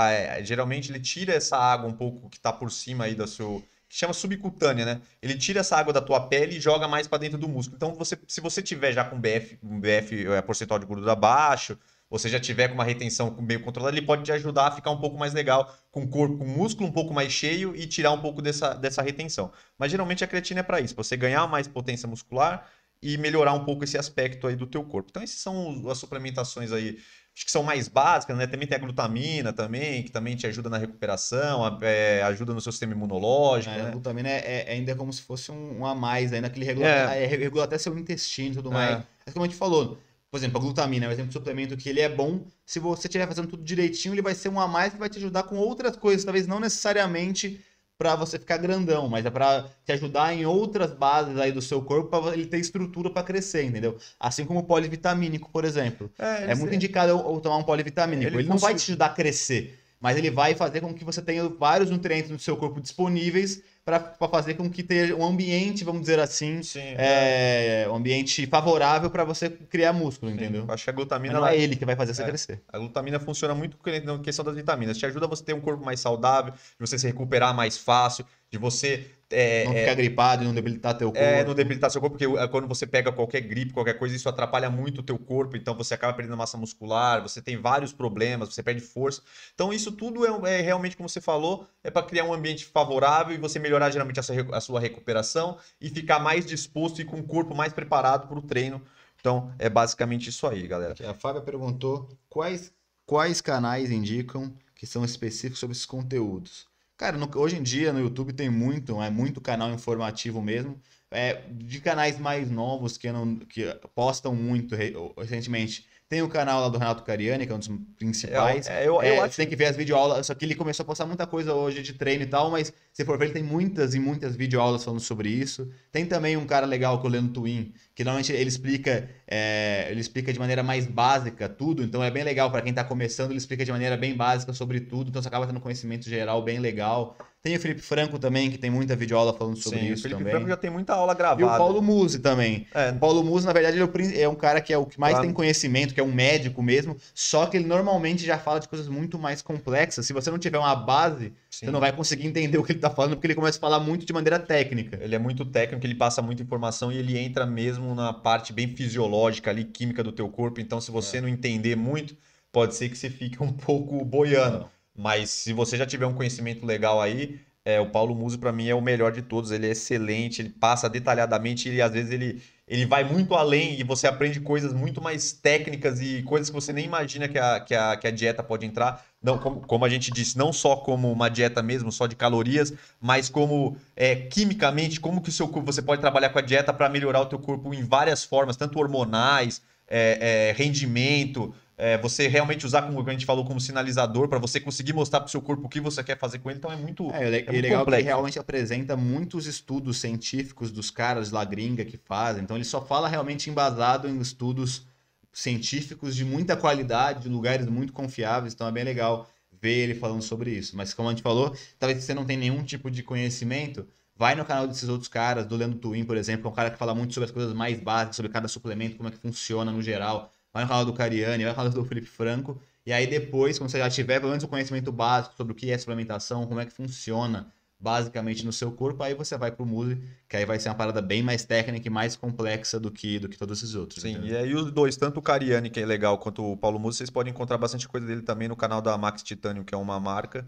geralmente ele tira essa água um pouco que está por cima aí da seu que chama subcutânea, né? Ele tira essa água da tua pele e joga mais para dentro do músculo. Então, você, se você tiver já com BF, um BF, é, porcentual de gordura baixo, você já tiver com uma retenção meio controlada, ele pode te ajudar a ficar um pouco mais legal, com o corpo, com o músculo um pouco mais cheio e tirar um pouco dessa, dessa retenção. Mas geralmente a creatina é para isso, você ganhar mais potência muscular e melhorar um pouco esse aspecto aí do teu corpo. Então essas são as suplementações aí, acho que são mais básicas, né? Também tem a glutamina também, que também te ajuda na recuperação, é, ajuda no seu sistema imunológico. É, né? A glutamina é, é, ainda como se fosse um, um a mais, ainda que ele regula, é. regula até seu intestino e tudo mais. É como a gente falou, por exemplo, a glutamina é um exemplo de suplemento que ele é bom. Se você estiver fazendo tudo direitinho, ele vai ser um a mais que vai te ajudar com outras coisas, talvez não necessariamente para você ficar grandão, mas é para te ajudar em outras bases aí do seu corpo para ele ter estrutura para crescer, entendeu? Assim como o polivitamínico, por exemplo. É, é muito indicado eu, tomar um polivitamínico. Ele, ele não vai te ajudar a crescer, mas ele vai fazer com que você tenha vários nutrientes no seu corpo disponíveis para fazer com que tenha um ambiente, vamos dizer assim, Sim, é, um ambiente favorável para você criar músculo, Sim, entendeu? Acho que a glutamina. Mas não é ele que vai fazer você é, crescer. A glutamina funciona muito na questão das vitaminas. Te ajuda a você ter um corpo mais saudável, de você se recuperar mais fácil, de você é, não ficar é, gripado e não debilitar teu é, corpo. É, não debilitar seu corpo, porque é, quando você pega qualquer gripe, qualquer coisa, isso atrapalha muito o teu corpo, então você acaba perdendo massa muscular, você tem vários problemas, você perde força. Então isso tudo é, é realmente, como você falou, é para criar um ambiente favorável e você melhorar geralmente a sua, a sua recuperação e ficar mais disposto e com o corpo mais preparado para o treino. Então é basicamente isso aí, galera. A Fábia perguntou quais, quais canais indicam que são específicos sobre esses conteúdos. Cara, no, hoje em dia no YouTube tem muito, é muito canal informativo mesmo. É, de canais mais novos que, não, que postam muito recentemente. Tem o canal lá do Renato Cariani, que é um dos principais. É, eu, eu, é, acho... Você tem que ver as videoaulas. Só que ele começou a postar muita coisa hoje de treino e tal, mas se for ver, ele tem muitas e muitas videoaulas falando sobre isso. Tem também um cara legal que é o Leandro Twin, que normalmente ele explica, é, ele explica de maneira mais básica tudo. Então é bem legal para quem está começando, ele explica de maneira bem básica sobre tudo. Então você acaba tendo conhecimento geral bem legal. Tem o Felipe Franco também, que tem muita videoaula falando sobre Sim, isso. O Felipe também. Franco já tem muita aula gravada. E o Paulo Musi também. É. O Paulo Musi, na verdade, ele é, é um cara que é o que mais claro. tem conhecimento, que é um médico mesmo, só que ele normalmente já fala de coisas muito mais complexas. Se você não tiver uma base, Sim. você não vai conseguir entender o que ele está falando, porque ele começa a falar muito de maneira técnica. Ele é muito técnico, ele passa muita informação e ele entra mesmo na parte bem fisiológica ali, química do teu corpo. Então, se você é. não entender muito, pode ser que você fique um pouco boiando. Não. Mas se você já tiver um conhecimento legal aí, é, o Paulo Musi para mim é o melhor de todos. Ele é excelente, ele passa detalhadamente, ele às vezes ele, ele vai muito além e você aprende coisas muito mais técnicas e coisas que você nem imagina que a, que a, que a dieta pode entrar. Não, como, como a gente disse, não só como uma dieta mesmo, só de calorias, mas como é, quimicamente, como que o seu você pode trabalhar com a dieta para melhorar o teu corpo em várias formas, tanto hormonais, é, é, rendimento, é, você realmente usar, como a gente falou, como sinalizador para você conseguir mostrar para o seu corpo o que você quer fazer com ele. Então é muito, é, é, é muito legal complexo. que realmente apresenta muitos estudos científicos dos caras lá gringa que fazem. Então ele só fala realmente embasado em estudos científicos de muita qualidade, de lugares muito confiáveis. Então é bem legal ver ele falando sobre isso. Mas como a gente falou, talvez você não tenha nenhum tipo de conhecimento, vai no canal desses outros caras, do Leandro Twin, por exemplo, que é um cara que fala muito sobre as coisas mais básicas, sobre cada suplemento, como é que funciona no geral vai no canal do Cariani, vai no canal do Felipe Franco. E aí depois, quando você já tiver pelo menos o conhecimento básico sobre o que é suplementação, como é que funciona, basicamente no seu corpo, aí você vai pro Muse, que aí vai ser uma parada bem mais técnica e mais complexa do que, do que todos esses outros. Sim, entendeu? e aí os dois, tanto o Cariani, que é legal, quanto o Paulo Musi, vocês podem encontrar bastante coisa dele também no canal da Max Titanium, que é uma marca.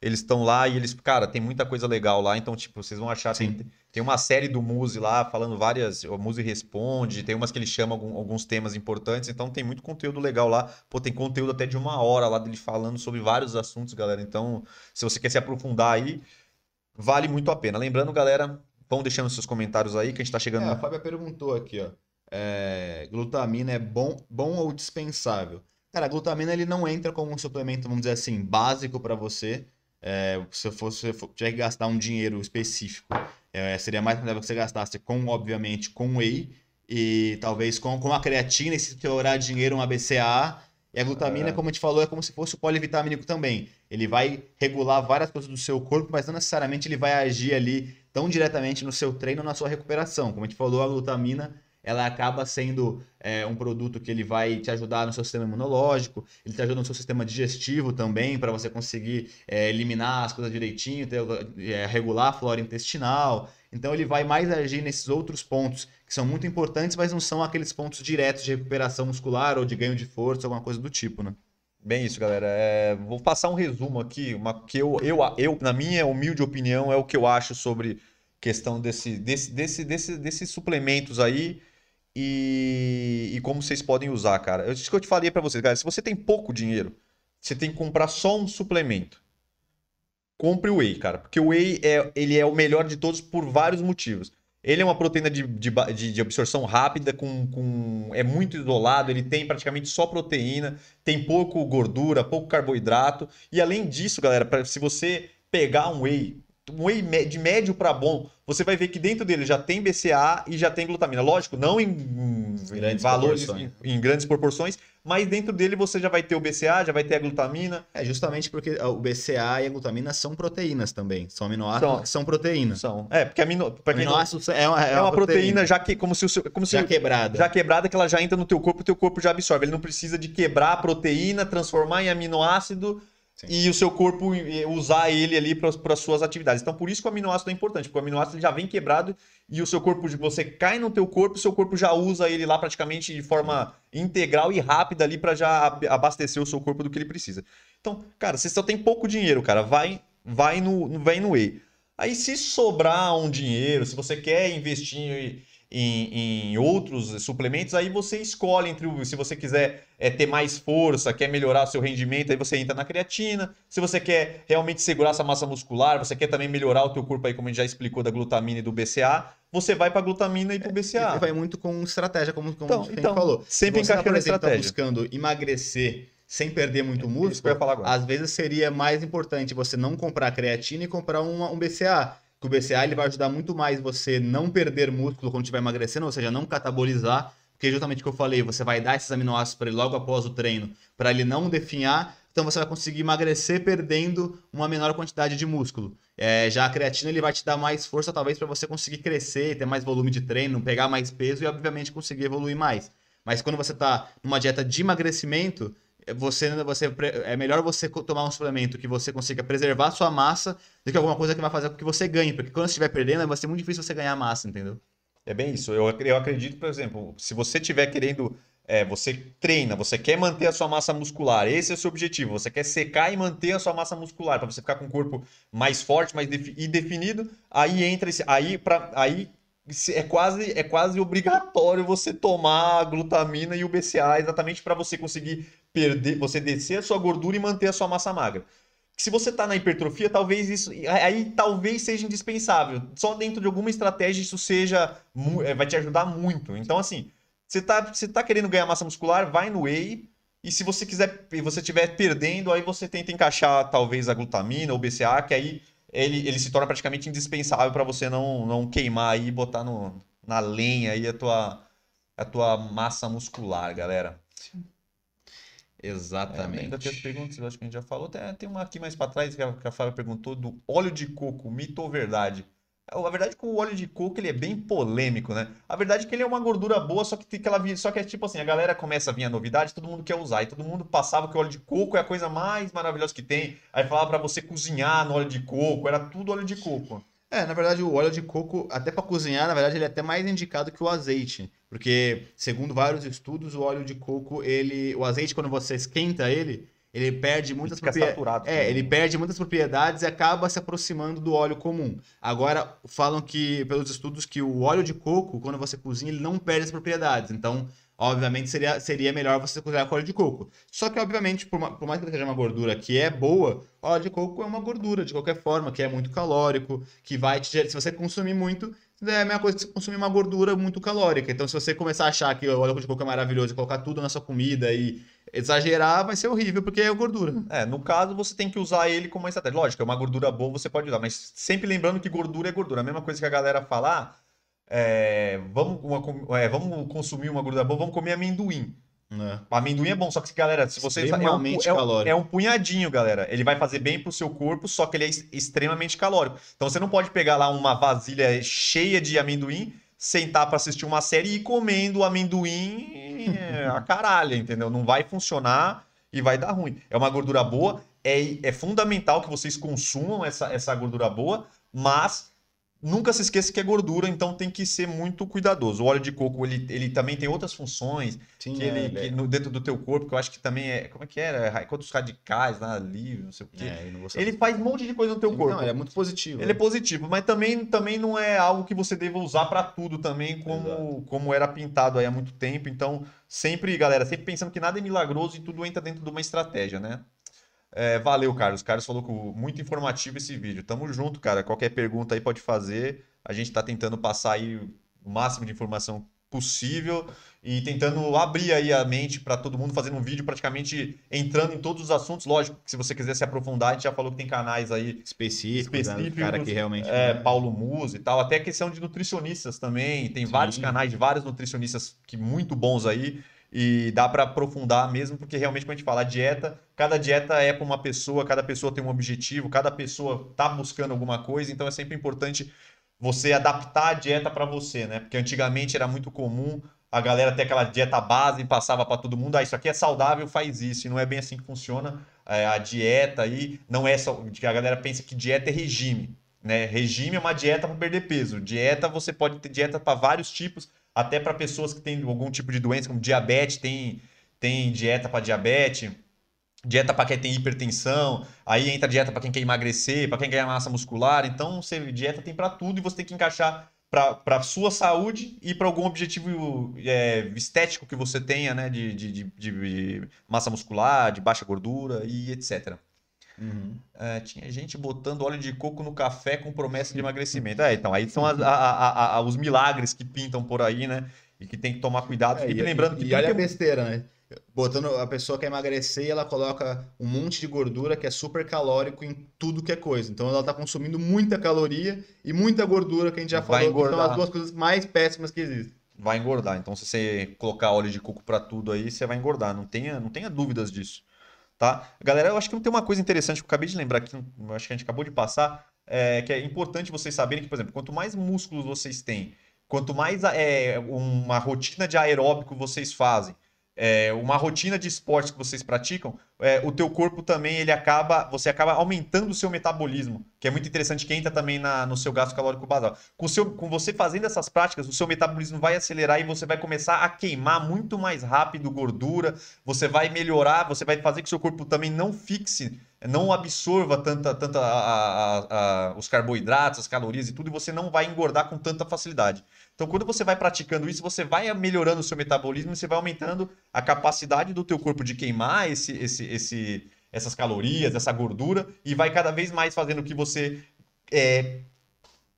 Eles estão lá e eles, cara, tem muita coisa legal lá, então, tipo, vocês vão achar. Tem, Sim. tem uma série do Muse lá falando várias. O Muse responde, tem umas que ele chama algum- alguns temas importantes, então tem muito conteúdo legal lá. Pô, tem conteúdo até de uma hora lá dele falando sobre vários assuntos, galera. Então, se você quer se aprofundar aí, vale muito a pena. Lembrando, galera, vão deixando seus comentários aí, que a gente tá chegando. É, a Fábia perguntou aqui, ó. é, glutamina é bom, bom ou dispensável? Cara, a glutamina ele não entra como um suplemento, vamos dizer assim, básico para você. É, se for- tiver que gastar um dinheiro específico, é, seria mais provável que você gastasse com, obviamente, com whey e talvez com, com a creatina, e se explorar dinheiro, uma BCAA. E a glutamina, É. como a gente falou, é como se fosse o polivitamínico também. Ele vai regular várias coisas do seu corpo, mas não necessariamente ele vai agir ali tão diretamente no seu treino na sua recuperação. Como a gente falou, a glutamina ela acaba sendo é, um produto que ele vai te ajudar no seu sistema imunológico, ele te ajuda no seu sistema digestivo também, para você conseguir é, eliminar as coisas direitinho, ter, é, regular a flora intestinal. Então ele vai mais agir nesses outros pontos que são muito importantes, mas não são aqueles pontos diretos de recuperação muscular ou de ganho de força, alguma coisa do tipo, né? Bem isso, galera. É, vou passar um resumo aqui, uma que eu, eu, eu, na minha humilde opinião, é o que eu acho sobre questão desse, desse, desse, desse- desses suplementos aí e, e como vocês podem usar, cara. Isso que eu te falei pra vocês, galera. Se você tem pouco dinheiro, você tem que comprar só um suplemento. Compre o whey, cara, porque o whey é, ele é o melhor de todos por vários motivos. Ele é uma proteína de, de, de- absorção rápida, com, com- é muito isolado, ele tem praticamente só proteína, tem pouco gordura, pouco carboidrato. E além disso, galera, pra- se você pegar um whey, whey de médio para bom, você vai ver que dentro dele já tem BCA e já tem glutamina. Lógico, não em, em Grandes valores, proporções. em, em grandes proporções, mas dentro dele você já vai ter o BCA, já vai ter a glutamina. É justamente porque o BCA e a glutamina são proteínas também. São aminoácidos São. que são proteínas. São, é, porque amino, quem não- Aminoácidos é uma, é uma proteína, já que como se o seu, como se já quebrada. já quebrada que ela já entra no teu corpo, o teu corpo já absorve. Ele não precisa de quebrar a proteína, transformar em aminoácido Sim. e o seu corpo usar ele ali para as suas atividades. Então, por isso que o aminoácido é importante, porque o aminoácido já vem quebrado e o seu corpo, você cai no teu corpo, o seu corpo já usa ele lá praticamente de forma integral e rápida ali para já ab- abastecer o seu corpo do que ele precisa. Então, cara, você só tem pouco dinheiro, cara, vai vai no vai no whey. Aí se sobrar um dinheiro, se você quer investir em, em outros suplementos, aí você escolhe entre o, se você quiser é, ter mais força, quer melhorar seu rendimento, aí você entra na creatina. Se você quer realmente segurar essa massa muscular, você quer também melhorar o teu corpo aí, como a gente já explicou da glutamina e do BCA, você vai para glutamina e para o BCA. E vai muito com estratégia, como, como Então, a gente então, falou. sempre Se você, encaixando por exemplo, tá estratégia. buscando emagrecer sem perder muito eu músculo, às vezes seria mais importante você não comprar creatina e comprar uma- um BCA. Que o BCA ele vai ajudar muito mais você não perder músculo quando estiver emagrecendo, ou seja, não catabolizar, porque justamente o que eu falei, você vai dar esses aminoácidos para ele logo após o treino, para ele não definhar, então você vai conseguir emagrecer perdendo uma menor quantidade de músculo. É, já a creatina ele vai te dar mais força, talvez, para você conseguir crescer, ter mais volume de treino, pegar mais peso e, obviamente, conseguir evoluir mais. Mas quando você está numa dieta de emagrecimento, você, você é melhor você tomar um suplemento que você consiga preservar sua massa do que alguma coisa que vai fazer com que você ganhe. Porque quando você estiver perdendo, vai ser muito difícil você ganhar massa, entendeu? É bem isso. Eu, eu acredito, por exemplo, se você estiver querendo. é, você treina, você quer manter a sua massa muscular, esse é o seu objetivo. Você quer secar e manter a sua massa muscular, para você ficar com um corpo mais forte, mais defi- e definido. Aí entra esse. Aí, pra, aí é quase, é quase obrigatório você tomar a glutamina e o BCA exatamente para você conseguir perder, você descer a sua gordura e manter a sua massa magra. Se você está na hipertrofia, talvez isso. Aí talvez seja indispensável. Só dentro de alguma estratégia isso seja. eh, Vai te ajudar muito. Então, assim, você tá, você tá querendo ganhar massa muscular, vai no whey. E se você quiser, você estiver perdendo, aí você tenta encaixar talvez a glutamina ou BCA, que aí ele, ele se torna praticamente indispensável para você não, não queimar aí e botar no, na lenha aí a tua, a tua massa muscular, galera. É, ainda tem as perguntas, eu acho que a gente já falou. Tem, tem uma aqui mais para trás que a, que a Fábio perguntou do óleo de coco, mito ou verdade? A verdade é que o óleo de coco ele é bem polêmico, né? A verdade é que ele é uma gordura boa, só que tem aquela só que é tipo assim, a galera começa a vir a novidade, todo mundo quer usar e todo mundo passava que o óleo de coco é a coisa mais maravilhosa que tem. Aí falava para você cozinhar no óleo de coco, era tudo óleo de coco. É, na verdade, o óleo de coco, até para cozinhar, na verdade, ele é até mais indicado que o azeite. Porque, segundo vários estudos, o óleo de coco, ele. O azeite, quando você esquenta ele, ele perde muitas propriedades. É, ele perde muitas propriedades e acaba se aproximando do óleo comum. Agora, falam que, pelos estudos, que o óleo de coco, quando você cozinha, ele não perde as propriedades. Então, obviamente, seria, seria melhor você cozinhar com óleo de coco. Só que, obviamente, por, por mais que seja uma gordura que é boa, óleo de coco é uma gordura, de qualquer forma, que é muito calórico, que vai te. Se você consumir muito, é a mesma coisa que você consumir uma gordura muito calórica. Então, se você começar a achar que o óleo de coco é maravilhoso colocar tudo na sua comida e exagerar, vai ser horrível, porque é gordura. É, no caso, você tem que usar ele como uma estratégia. Lógico, é uma gordura boa, você pode usar, mas sempre lembrando que gordura é gordura. A mesma coisa que a galera falar, é, vamos, uma, é, vamos consumir uma gordura boa, vamos comer amendoim. É. Amendoim é bom, só que, galera, se você. É um, é, é um punhadinho, galera. Ele vai fazer bem pro seu corpo, só que ele é extremamente calórico. Então você não pode pegar lá uma vasilha cheia de amendoim, sentar para assistir uma série e ir comendo amendoim a caralho, entendeu? Não vai funcionar e vai dar ruim. É uma gordura boa, é, é fundamental que vocês consumam essa, essa gordura boa, mas Nunca se esqueça que é gordura, então tem que ser muito cuidadoso. O óleo de coco, ele, ele também tem outras funções Sim, que ele, é, que no, dentro do teu corpo, que eu acho que também é. Como é que era? Quantos radicais lá, livre, não sei o quê. É, ele faz um monte de coisa no teu Sim, corpo. Não, ele é muito positivo. Ele é positivo, mas também, também não é algo que você deva usar para tudo também, como, como era pintado aí há muito tempo. Então, sempre, galera, sempre pensando que nada é milagroso e tudo entra dentro de uma estratégia, né? É, valeu, Carlos. Carlos falou que muito informativo esse vídeo. Tamo junto, cara. Qualquer pergunta aí pode fazer. A gente tá tentando passar aí o máximo de informação possível e tentando abrir aí a mente para todo mundo, fazendo um vídeo praticamente entrando em todos os assuntos. Lógico que se você quiser se aprofundar, a gente já falou que tem canais aí específicos, específicos cara que realmente é, Paulo Musa e tal, até questão de nutricionistas também. Tem Sim. vários canais de vários nutricionistas que muito bons aí e dá para aprofundar mesmo, porque realmente quando a gente fala dieta, cada dieta é para uma pessoa, cada pessoa tem um objetivo, cada pessoa está buscando alguma coisa, então é sempre importante você adaptar a dieta para você, né? Porque antigamente era muito comum a galera ter aquela dieta base e passava para todo mundo, ah, isso aqui é saudável, faz isso, e não é bem assim que funciona é, a dieta aí, não é só, a galera pensa que dieta é regime, né? Regime é uma dieta para perder peso, dieta você pode ter dieta para vários tipos, até para pessoas que têm algum tipo de doença, como diabetes, tem, tem dieta para diabetes, dieta para quem tem hipertensão, aí entra dieta para quem quer emagrecer, para quem quer massa muscular. Então, você, dieta tem para tudo e você tem que encaixar para a sua saúde e para algum objetivo é, estético que você tenha, né? De, de, de, de, massa muscular, de baixa gordura e etc. Uhum. É, tinha gente botando óleo de coco no café com promessa de emagrecimento. É, então, aí são as, a, a, a, os milagres que pintam por aí, né? E que tem que tomar cuidado. É, e, lembrando que. E, olha a besteira, né? Botando a pessoa quer emagrecer e ela coloca um monte de gordura que é super calórico em tudo que é coisa. Então ela está consumindo muita caloria e muita gordura que a gente já Vai falou, engordar. que são as duas coisas mais péssimas que existem. Vai engordar. Então, se você colocar óleo de coco para tudo aí, você vai engordar. Não tenha, não tenha dúvidas disso tá? Galera, eu acho que tem uma coisa interessante que eu acabei de lembrar aqui, acho que a gente acabou de passar, é, que é importante vocês saberem que, por exemplo, quanto mais músculos vocês têm, quanto mais é, uma rotina de aeróbico vocês fazem, é, uma rotina de esporte que vocês praticam, é, o teu corpo também ele acaba, você acaba aumentando o seu metabolismo, que é muito interessante que entra também na, no seu gasto calórico basal. Com, seu, com você fazendo essas práticas, o seu metabolismo vai acelerar e você vai começar a queimar muito mais rápido gordura, você vai melhorar, você vai fazer que o seu corpo também não fixe, não absorva tanta, tanta a, a, a, os carboidratos, as calorias e tudo, e você não vai engordar com tanta facilidade. Então, quando você vai praticando isso, você vai melhorando o seu metabolismo e você vai aumentando a capacidade do teu corpo de queimar esse, esse, esse, essas calorias, essa gordura, e vai cada vez mais fazendo que você é,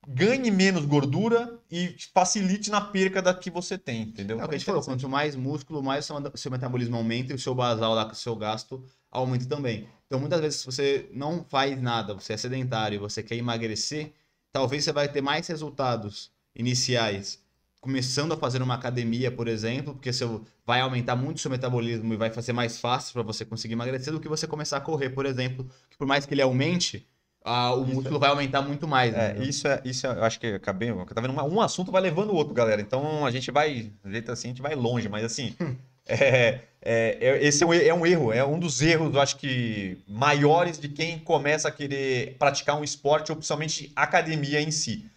ganhe menos gordura e facilite na perca da que você tem, entendeu? É o que a gente falou, quanto mais músculo, mais o seu metabolismo aumenta e o seu basal o seu gasto aumenta também. Então, muitas vezes, se você não faz nada, você é sedentário você quer emagrecer, talvez você vai ter mais resultados iniciais, começando a fazer uma academia, por exemplo, porque você vai aumentar muito o seu metabolismo e vai fazer mais fácil para você conseguir emagrecer do que você começar a correr, por exemplo, que por mais que ele aumente, ah, o músculo vai aumentar muito mais. É, né? isso é, isso é, eu acho que acabei, tá vendo? Um assunto vai levando o outro, galera. Então a gente vai, jeito assim, a gente vai longe, mas assim, é, é, é- esse é um, é um erro, é um dos erros, eu acho que maiores de quem começa a querer praticar um esporte, ou principalmente academia em si.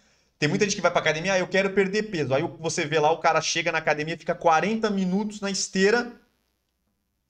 Tem muita gente que vai pra academia, ah, eu quero perder peso. Aí você vê lá, o cara chega na academia, fica 40 minutos na esteira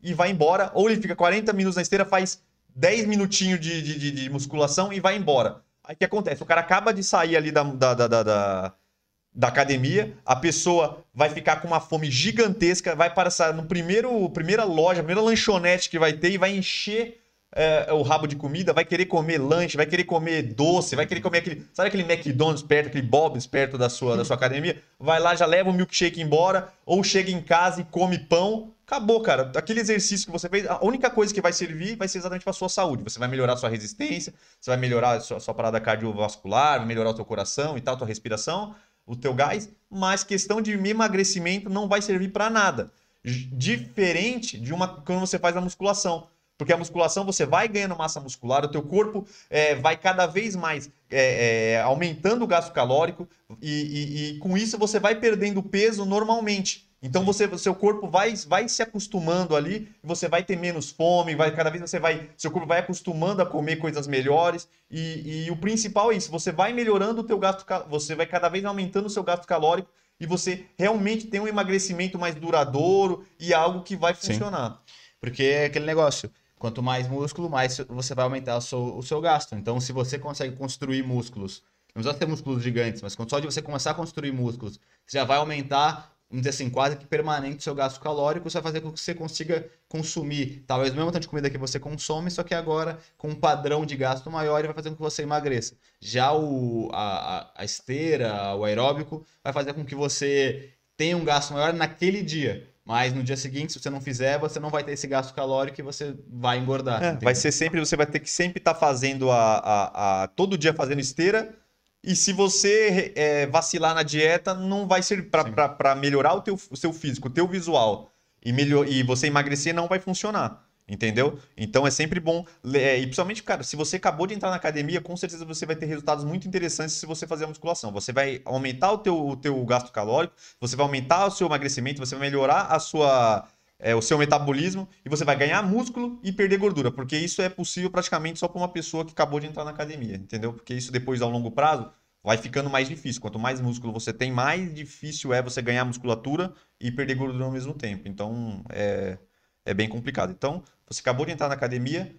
e vai embora. Ou ele fica 40 minutos na esteira, faz 10 minutinhos de, de, de- de musculação e vai embora. Aí o que acontece? O cara acaba de sair ali da, da, da, da, da- academia, a pessoa vai ficar com uma fome gigantesca, vai passar no primeiro primeira loja, primeira lanchonete que vai ter e vai encher é, o rabo de comida, vai querer comer lanche, vai querer comer doce, vai querer comer aquele. Sabe aquele McDonald's perto, aquele Bob's perto da sua, da sua academia? Vai lá, já leva o milkshake embora, ou chega em casa e come pão. Acabou, cara. Aquele exercício que você fez, a única coisa que vai servir vai ser exatamente para sua saúde. Você vai melhorar sua resistência, você vai melhorar sua, sua parada cardiovascular, vai melhorar o teu coração e tal, tua respiração, o teu gás, mas questão de emagrecimento não vai servir para nada. Diferente de uma quando você faz a musculação. Porque a musculação você vai ganhando massa muscular, o teu corpo é, vai cada vez mais é, é, aumentando o gasto calórico e, e- e com isso você vai perdendo peso normalmente. Então você, seu corpo vai, vai se acostumando ali, você vai ter menos fome, vai cada vez você vai, seu corpo vai acostumando a comer coisas melhores e, e o principal é isso, você vai melhorando o teu gasto, você vai cada vez aumentando o seu gasto calórico e você realmente tem um emagrecimento mais duradouro e algo que vai Sim. funcionar. Porque é aquele negócio. Quanto mais músculo, mais você vai aumentar o seu, o seu gasto. Então, se você consegue construir músculos, não precisa ter músculos gigantes, mas só de você começar a construir músculos, você já vai aumentar, vamos dizer assim, quase que permanente o seu gasto calórico, isso vai fazer com que você consiga consumir talvez o mesmo tanto de comida que você consome, só que agora com um padrão de gasto maior e vai fazer com que você emagreça. Já o, a- a esteira, o aeróbico, vai fazer com que você tenha um gasto maior naquele dia. Mas no dia seguinte, se você não fizer, você não vai ter esse gasto calórico e você vai engordar. É, vai ser sempre, você vai ter que sempre estar fazendo a, a- a- todo dia fazendo esteira. E se você é, vacilar na dieta, não vai ser para melhorar o, teu, o seu físico, o teu visual e, melhor, e você emagrecer, não vai funcionar. Entendeu? Então é sempre bom. é, e principalmente, cara, se você acabou de entrar na academia, com certeza você vai ter resultados muito interessantes se você fazer a musculação. Você vai aumentar o teu, o teu gasto calórico, você vai aumentar o seu emagrecimento, você vai melhorar a sua, é, o seu metabolismo e você vai ganhar músculo e perder gordura, porque isso é possível praticamente só para uma pessoa que acabou de entrar na academia, entendeu? Porque isso depois, ao longo prazo, vai ficando mais difícil. Quanto mais músculo você tem, mais difícil é você ganhar musculatura e perder gordura ao mesmo tempo. Então, é, é bem complicado. Então, você acabou de entrar na academia,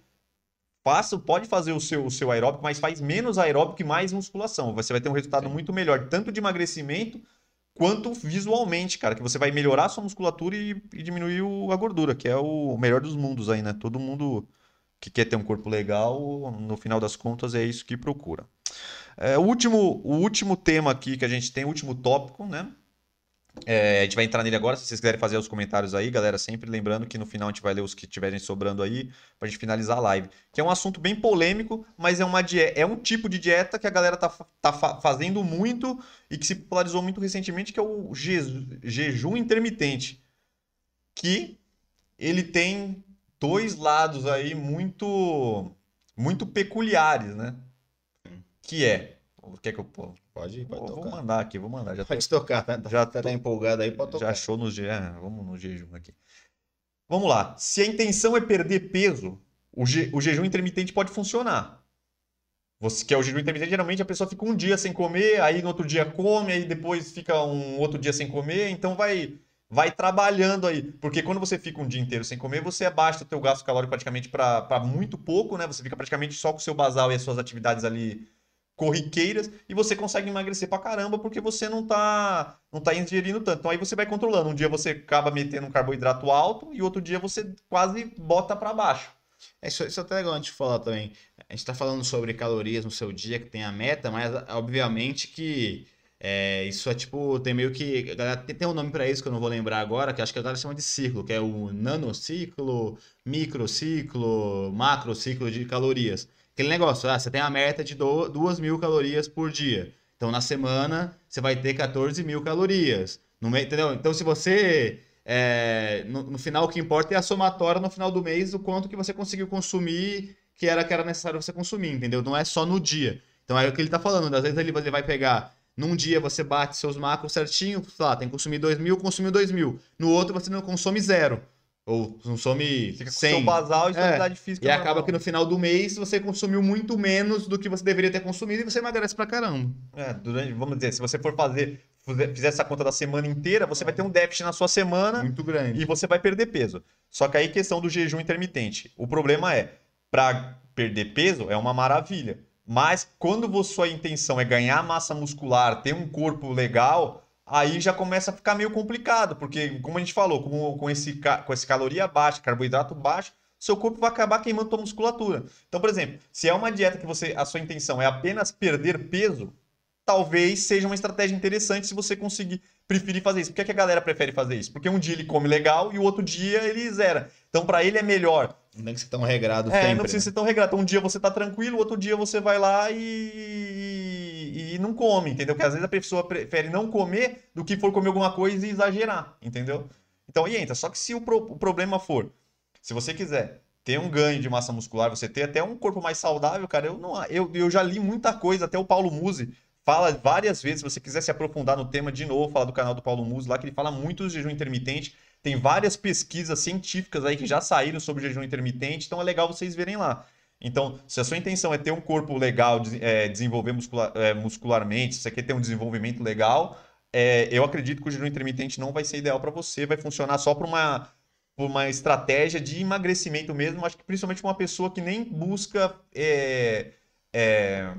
faça, pode fazer o seu, o seu aeróbico, mas faz menos aeróbico e mais musculação. Você vai ter um resultado Sim. muito melhor, tanto de emagrecimento quanto visualmente, cara, que você vai melhorar a sua musculatura e, e diminuir o- a gordura, que é o melhor dos mundos aí, né? Todo mundo que quer ter um corpo legal, no final das contas, é isso que procura. É, o último, o último tema aqui que a gente tem, o último tópico, né? É, a gente vai entrar nele agora, se vocês quiserem fazer os comentários aí, galera, sempre lembrando que no final a gente vai ler os que tiverem sobrando aí, pra gente finalizar a live. Que é um assunto bem polêmico, mas é uma dieta, é um tipo de dieta que a galera tá, tá fa- fazendo muito e que se popularizou muito recentemente, que é o je- jejum intermitente. Que ele tem dois lados aí muito muito peculiares, né? Que é, quer que eu Pode ir, pode vou, vou tocar. mandar aqui, vou mandar, já tô Pode tocar, tá? Já Já tô- tá empolgado aí, pode já tocar. achou no é, vamos no jejum aqui. Vamos lá. Se a intenção é perder peso, o, je- o jejum intermitente pode funcionar. Você que é o jejum intermitente, geralmente a pessoa fica um dia sem comer, aí no outro dia come, aí depois fica um outro dia sem comer, então vai vai trabalhando aí, porque quando você fica um dia inteiro sem comer, você abaixa o teu gasto calórico praticamente para muito pouco, né? Você fica praticamente só com o seu basal e as suas atividades ali corriqueiras e você consegue emagrecer pra caramba porque você não tá não tá ingerindo tanto. Então aí você vai controlando. Um dia você acaba metendo um carboidrato alto e outro dia você quase bota pra baixo. É, Isso, isso é até legal a gente falar também. A gente tá falando sobre calorias no seu dia, que tem a meta, mas obviamente que é, isso é tipo, tem meio que. Tem, um nome pra isso que eu não vou lembrar agora, que acho que a galera chama de ciclo, que é o nanociclo, microciclo, macrociclo de calorias. Aquele negócio, ah, você tem a meta de 2 mil calorias por dia. Então na semana você vai ter 14 mil calorias. No entendeu? Então se você. é, no, no final o que importa é a somatória no final do mês, o quanto que você conseguiu consumir que era que era necessário você consumir, entendeu? Não é só no dia. Então é o que ele tá falando, às vezes ele ele vai pegar num dia você bate seus macros certinho, sei lá, tem que consumir 2 mil, consumiu 2 mil. No outro você não consome zero. Ou consome Fica com 100. seu basal e sua É, física. E normal. acaba que no final do mês você consumiu muito menos do que você deveria ter consumido e você emagrece pra caramba. É, durante, vamos dizer, se você for fazer, fizer essa conta da semana inteira, você vai ter um déficit na sua semana Muito grande. e você vai perder peso. Só que aí questão do jejum intermitente. O problema é, para perder peso é uma maravilha. Mas quando sua intenção é ganhar massa muscular, ter um corpo legal, aí já começa a ficar meio complicado, porque como a gente falou, com, com esse com esse caloria baixa, carboidrato baixo, seu corpo vai acabar queimando sua musculatura. Então, por exemplo, se é uma dieta que você a sua intenção é apenas perder peso, talvez seja uma estratégia interessante se você conseguir preferir fazer isso. Por que, é que a galera prefere fazer isso? Porque um dia ele come legal e o outro dia ele zera. Então, para ele é melhor. Não tem que ser tão regrado É, sempre. não precisa né? ser tão regrado. Então, um dia você tá tranquilo, outro dia você vai lá e, e não come, entendeu? Porque às vezes a pessoa prefere não comer do que for comer alguma coisa e exagerar, entendeu? Então, aí entra. Só que se o, pro- o problema for, se você quiser ter um ganho de massa muscular, você ter até um corpo mais saudável, cara, eu não, eu, eu já li muita coisa, até o Paulo Musi fala várias vezes, se você quiser se aprofundar no tema de novo, falar do canal do Paulo Musi lá, que ele fala muito do jejum intermitente, tem várias pesquisas científicas aí que já saíram sobre jejum intermitente, então é legal vocês verem lá. Então, se a sua intenção é ter um corpo legal, é, desenvolver muscula- é, muscularmente, se você quer ter um desenvolvimento legal, é, eu acredito que o jejum intermitente não vai ser ideal para você, vai funcionar só para uma, por uma estratégia de emagrecimento mesmo. Acho que principalmente uma pessoa que nem busca é, é,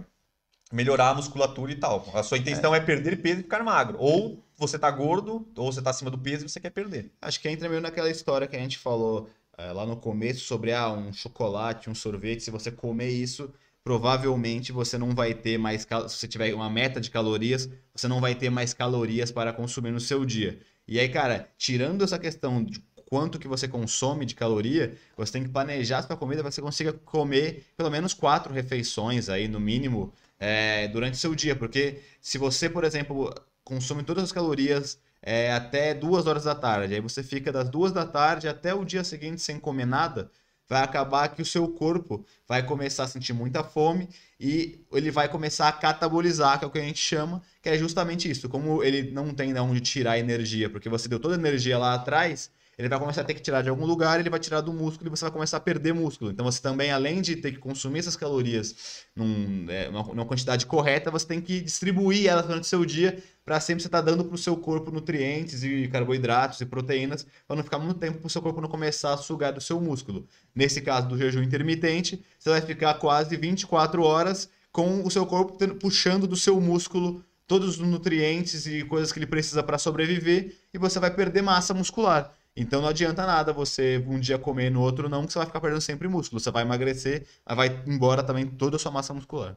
melhorar a musculatura e tal. A sua intenção é, perder peso e ficar magro. Ou você tá gordo, ou você tá acima do peso e você quer perder. Acho que entra meio naquela história que a gente falou eh, lá no começo sobre ah, um chocolate, um sorvete. Se você comer isso, provavelmente você não vai ter mais. cal- Se você tiver uma meta de calorias, você não vai ter mais calorias para consumir no seu dia. E aí, cara, tirando essa questão de quanto que você consome de caloria, você tem que planejar a sua comida para que você consiga comer pelo menos quatro refeições aí, no mínimo, eh, durante seu dia. Porque se você, por exemplo, consome todas as calorias é, até duas horas da tarde. Aí você fica das duas da tarde até o dia seguinte sem comer nada. Vai acabar que o seu corpo vai começar a sentir muita fome e ele vai começar a catabolizar, que é o que a gente chama, que é justamente isso. Como ele não tem de onde tirar energia, porque você deu toda a energia lá atrás, ele vai começar a ter que tirar de algum lugar, ele vai tirar do músculo e você vai começar a perder músculo. Então você também, além de ter que consumir essas calorias num, é, numa, numa quantidade correta, você tem que distribuir elas durante o seu dia para sempre você estar dando para o seu corpo nutrientes e carboidratos e proteínas, para não ficar muito tempo para o seu corpo não começar a sugar do seu músculo. Nesse caso do jejum intermitente, você vai ficar quase 24 horas com o seu corpo tendo- puxando do seu músculo todos os nutrientes e coisas que ele precisa para sobreviver e você vai perder massa muscular. Então não adianta nada você um dia comer e no outro não, que você vai ficar perdendo sempre músculo. Você vai emagrecer, vai embora também toda a sua massa muscular.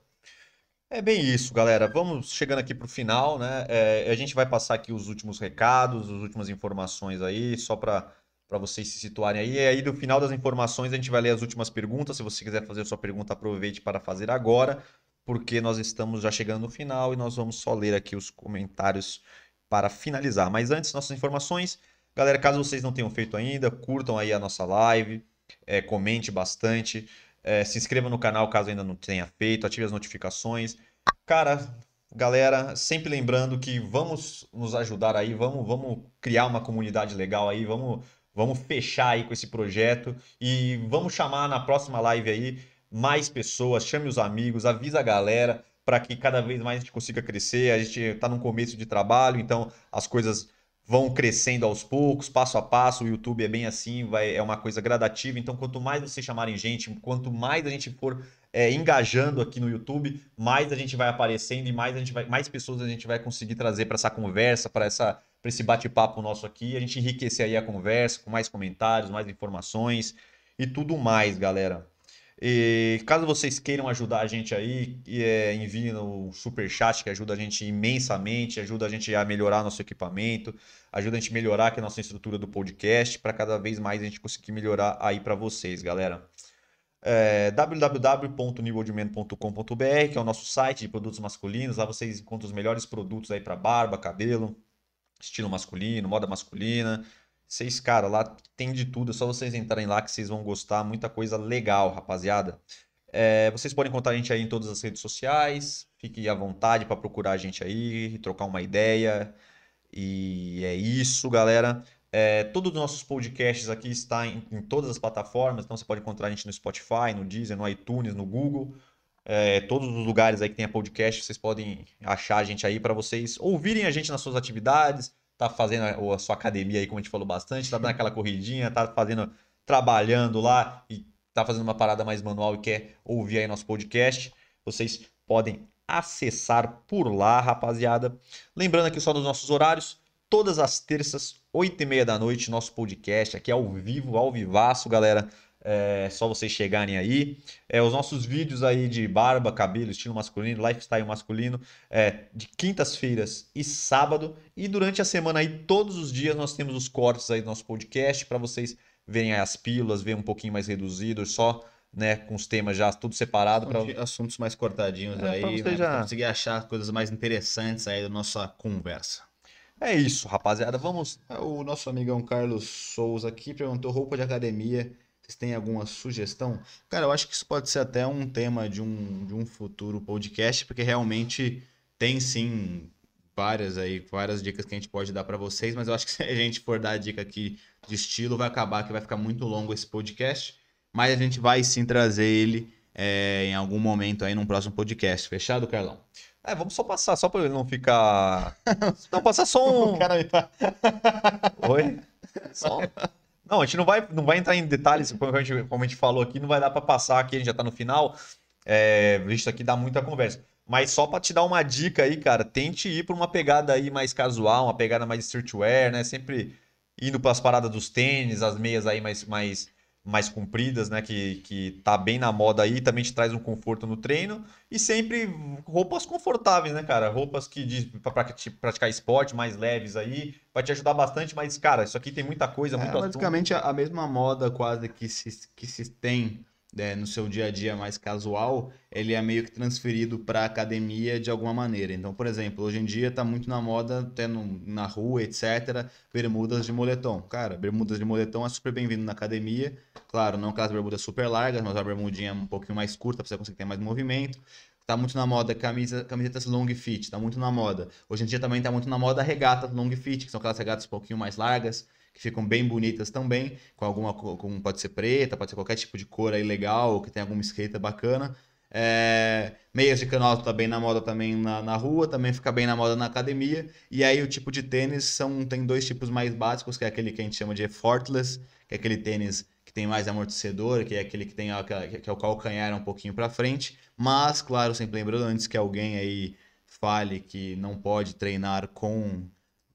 É bem isso, galera. Vamos chegando aqui para o final, né? É, a gente vai passar aqui os últimos recados, as últimas informações aí, só para para vocês se situarem aí. E aí, no final das informações, a gente vai ler as últimas perguntas. Se você quiser fazer a sua pergunta, aproveite para fazer agora, porque nós estamos já chegando no final e nós vamos só ler aqui os comentários para finalizar. Mas antes, nossas informações. Galera, caso vocês não tenham feito ainda, curtam aí a nossa live, é, comente bastante. É, se inscreva no canal caso ainda não tenha feito, ative as notificações. Cara, galera, sempre lembrando que vamos nos ajudar aí, vamos, vamos criar uma comunidade legal aí, vamos, vamos fechar aí com esse projeto e vamos chamar na próxima live aí mais pessoas, chame os amigos, avisa a galera para que cada vez mais a gente consiga crescer. A gente está no começo de trabalho, então as coisas vão crescendo aos poucos, passo a passo. O YouTube é bem assim, vai, é uma coisa gradativa. Então, quanto mais vocês chamarem gente, quanto mais a gente for é, engajando aqui no YouTube, mais a gente vai aparecendo e mais a gente vai, mais pessoas a gente vai conseguir trazer para essa conversa, para essa, para esse bate-papo nosso aqui, a gente enriquecer aí a conversa com mais comentários, mais informações e tudo mais, galera. E caso vocês queiram ajudar a gente aí, é, enviem no super chat que ajuda a gente imensamente, ajuda a gente a melhorar nosso equipamento, ajuda a gente a melhorar aqui a nossa estrutura do podcast para cada vez mais a gente conseguir melhorar aí para vocês, galera. É, que é o nosso site de produtos masculinos. Lá vocês encontram os melhores produtos aí para barba, cabelo, estilo masculino, moda masculina. Vocês, cara, lá tem de tudo, é só vocês entrarem lá que vocês vão gostar, muita coisa legal, rapaziada. É, vocês podem encontrar a gente aí em todas as redes sociais. Fique à vontade para procurar a gente aí, trocar uma ideia. E é isso, galera. É, todos os nossos podcasts aqui estão em, em, todas as plataformas, então você pode encontrar a gente no Spotify, no Deezer, no iTunes, no Google. É, todos os lugares aí que tem podcast, vocês podem achar a gente aí para vocês ouvirem a gente nas suas atividades, tá fazendo a, sua academia aí, como a gente falou bastante, tá dando aquela corridinha, tá fazendo, trabalhando lá e tá fazendo uma parada mais manual e quer ouvir aí nosso podcast, vocês podem acessar por lá, rapaziada. Lembrando aqui só dos nossos horários, todas as terças, 8 e meia da noite, nosso podcast aqui ao vivo, ao vivaço, galera. É só vocês chegarem aí. É, os nossos vídeos aí de barba, cabelo, estilo masculino, lifestyle masculino, é, de quintas-feiras e sábado. E durante a semana aí, todos os dias, nós temos os cortes aí do nosso podcast para vocês verem as pílulas, ver um pouquinho mais reduzido, só né, com os temas já tudo separado para assuntos mais cortadinhos é, aí, né, já... conseguir achar coisas mais interessantes aí da nossa conversa. É isso, rapaziada. Vamos. O nosso amigão Carlos Souza aqui perguntou roupa de academia vocês têm alguma sugestão? Cara, eu acho que isso pode ser até um tema de um, de um futuro podcast, porque realmente tem sim várias aí, várias dicas que a gente pode dar para vocês, mas eu acho que se a gente for dar dica aqui de estilo, vai acabar que vai ficar muito longo esse podcast, mas a gente vai sim trazer ele é, em algum momento aí num próximo podcast. Fechado, Carlão? É, vamos só passar, só para ele não ficar. Não, passar só um. Oi? Só. Não, a gente não vai, não vai entrar em detalhes, como a gente, como a gente falou aqui, não vai dar para passar aqui, a gente já está no final, é, visto aqui dá muita conversa. Mas só para te dar uma dica aí, cara, tente ir para uma pegada aí mais casual, uma pegada mais streetwear, né? Sempre indo para as paradas dos tênis, as meias aí mais, mais mais compridas, né? Que, que tá bem na moda aí, também te traz um conforto no treino. E sempre roupas confortáveis, né, cara? Roupas que para praticar esporte, mais leves aí, vai te ajudar bastante, mas, cara, isso aqui tem muita coisa, é, muito Basicamente a mesma moda quase que se, que se tem é, no seu dia a dia mais casual, ele é meio que transferido para academia de alguma maneira. Então, por exemplo, hoje em dia está muito na moda, até no, na rua, etc., bermudas de moletom. Cara, bermudas de moletom é super bem-vindo na academia. Claro, não aquelas bermudas super largas, mas uma bermudinha um pouquinho mais curta para você conseguir ter mais movimento. Tá muito na moda camisa, camisetas long fit, tá muito na moda. Hoje em dia também tá muito na moda regatas long fit, que são aquelas regatas um pouquinho mais largas, que ficam bem bonitas também, com alguma com, pode ser preta, pode ser qualquer tipo de cor aí legal, que tem alguma escrita bacana. É, meias de cano alto tá bem na moda também na, na rua, também fica bem na moda na academia. E aí o tipo de tênis são tem dois tipos mais básicos, que é aquele que a gente chama de effortless, que é aquele tênis que tem mais amortecedor, que é aquele que tem que é o calcanhar um pouquinho para frente, mas claro, sempre lembrando antes que alguém aí fale que não pode treinar com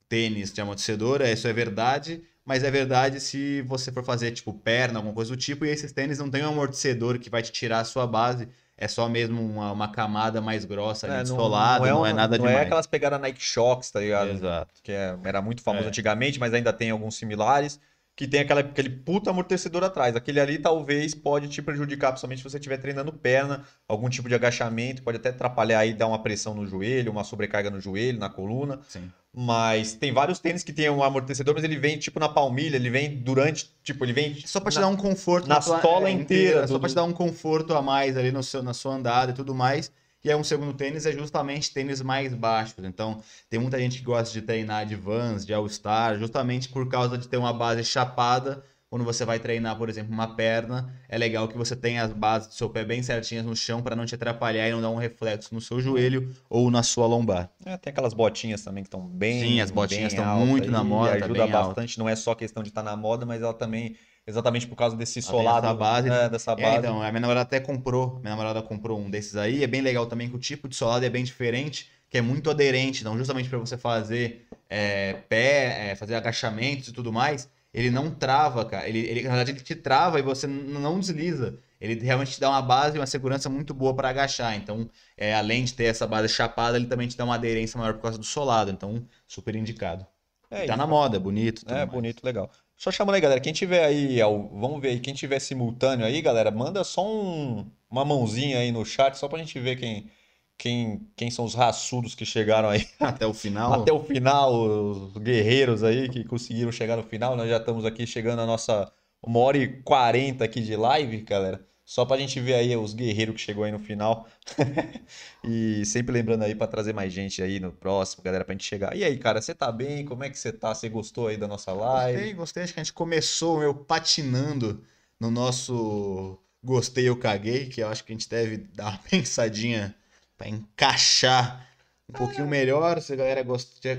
tênis de amortecedor, isso é verdade, mas é verdade se você for fazer, tipo, perna, alguma coisa do tipo, e esses tênis não tem um amortecedor que vai te tirar a sua base, é só mesmo uma, uma camada mais grossa ali, é, descolada, não, não, é, não é nada não demais. Não é aquelas pegadas Nike Shocks, tá ligado? Exato. Que é, era muito famoso é. antigamente, mas ainda tem alguns similares que tem aquela, aquele puta amortecedor atrás. Aquele ali talvez pode te prejudicar, principalmente se você estiver treinando perna, algum tipo de agachamento, pode até atrapalhar e dar uma pressão no joelho, uma sobrecarga no joelho, na coluna. Sim. Mas tem vários tênis que tem um amortecedor, mas ele vem tipo na palmilha, ele vem durante, tipo, ele vem só para te dar um conforto na, na sola inteira, inteira só para te dar um conforto a mais ali no seu, na sua andada e tudo mais. E aí um segundo tênis é justamente tênis mais baixos. Então, tem muita gente que gosta de treinar de Vans, de All-Star, justamente por causa de ter uma base chapada. Quando você vai treinar, por exemplo, uma perna, é legal que você tenha as bases do seu pé bem certinhas no chão para não te atrapalhar e não dar um reflexo no seu joelho ou na sua lombar. É, tem aquelas botinhas também que estão bem. Sim, as botinhas estão muito na moda. Ajuda bastante, alta. não é só questão de estar tá na moda, mas ela também exatamente por causa desse solado. Dessa base. É, dessa é, base. É, então, a minha namorada até comprou, minha namorada comprou um desses aí, é bem legal também que o tipo de solado é bem diferente, que é muito aderente, então justamente para você fazer é, pé, é, fazer agachamentos e tudo mais, ele não trava, cara. Ele, ele, na verdade, ele te trava e você não desliza. Ele realmente te dá uma base e uma segurança muito boa para agachar. Então, é, além de ter essa base chapada, ele também te dá uma aderência maior por causa do solado. Então, super indicado. É, tá na moda, bonito. É, mais. bonito, legal. Só chamando aí, galera. Quem tiver aí, vamos ver aí, quem tiver simultâneo aí, galera, manda só um, uma mãozinha aí no chat, só pra gente ver quem, quem, quem são os raçudos que chegaram aí. Até o final. Até o final, os guerreiros aí que conseguiram chegar no final. Nós já estamos aqui chegando a nossa uma hora e quarenta aqui de live, galera. Só pra gente ver aí os guerreiros que chegou aí no final. e sempre lembrando aí pra trazer mais gente aí no próximo, galera, pra gente chegar. E aí, cara, você tá bem? Como é que você tá? Você gostou aí da nossa live? Gostei, gostei. Acho que a gente começou, meu, patinando no nosso gostei, eu caguei, que eu acho que a gente deve dar uma pensadinha pra encaixar um pouquinho melhor. Se a galera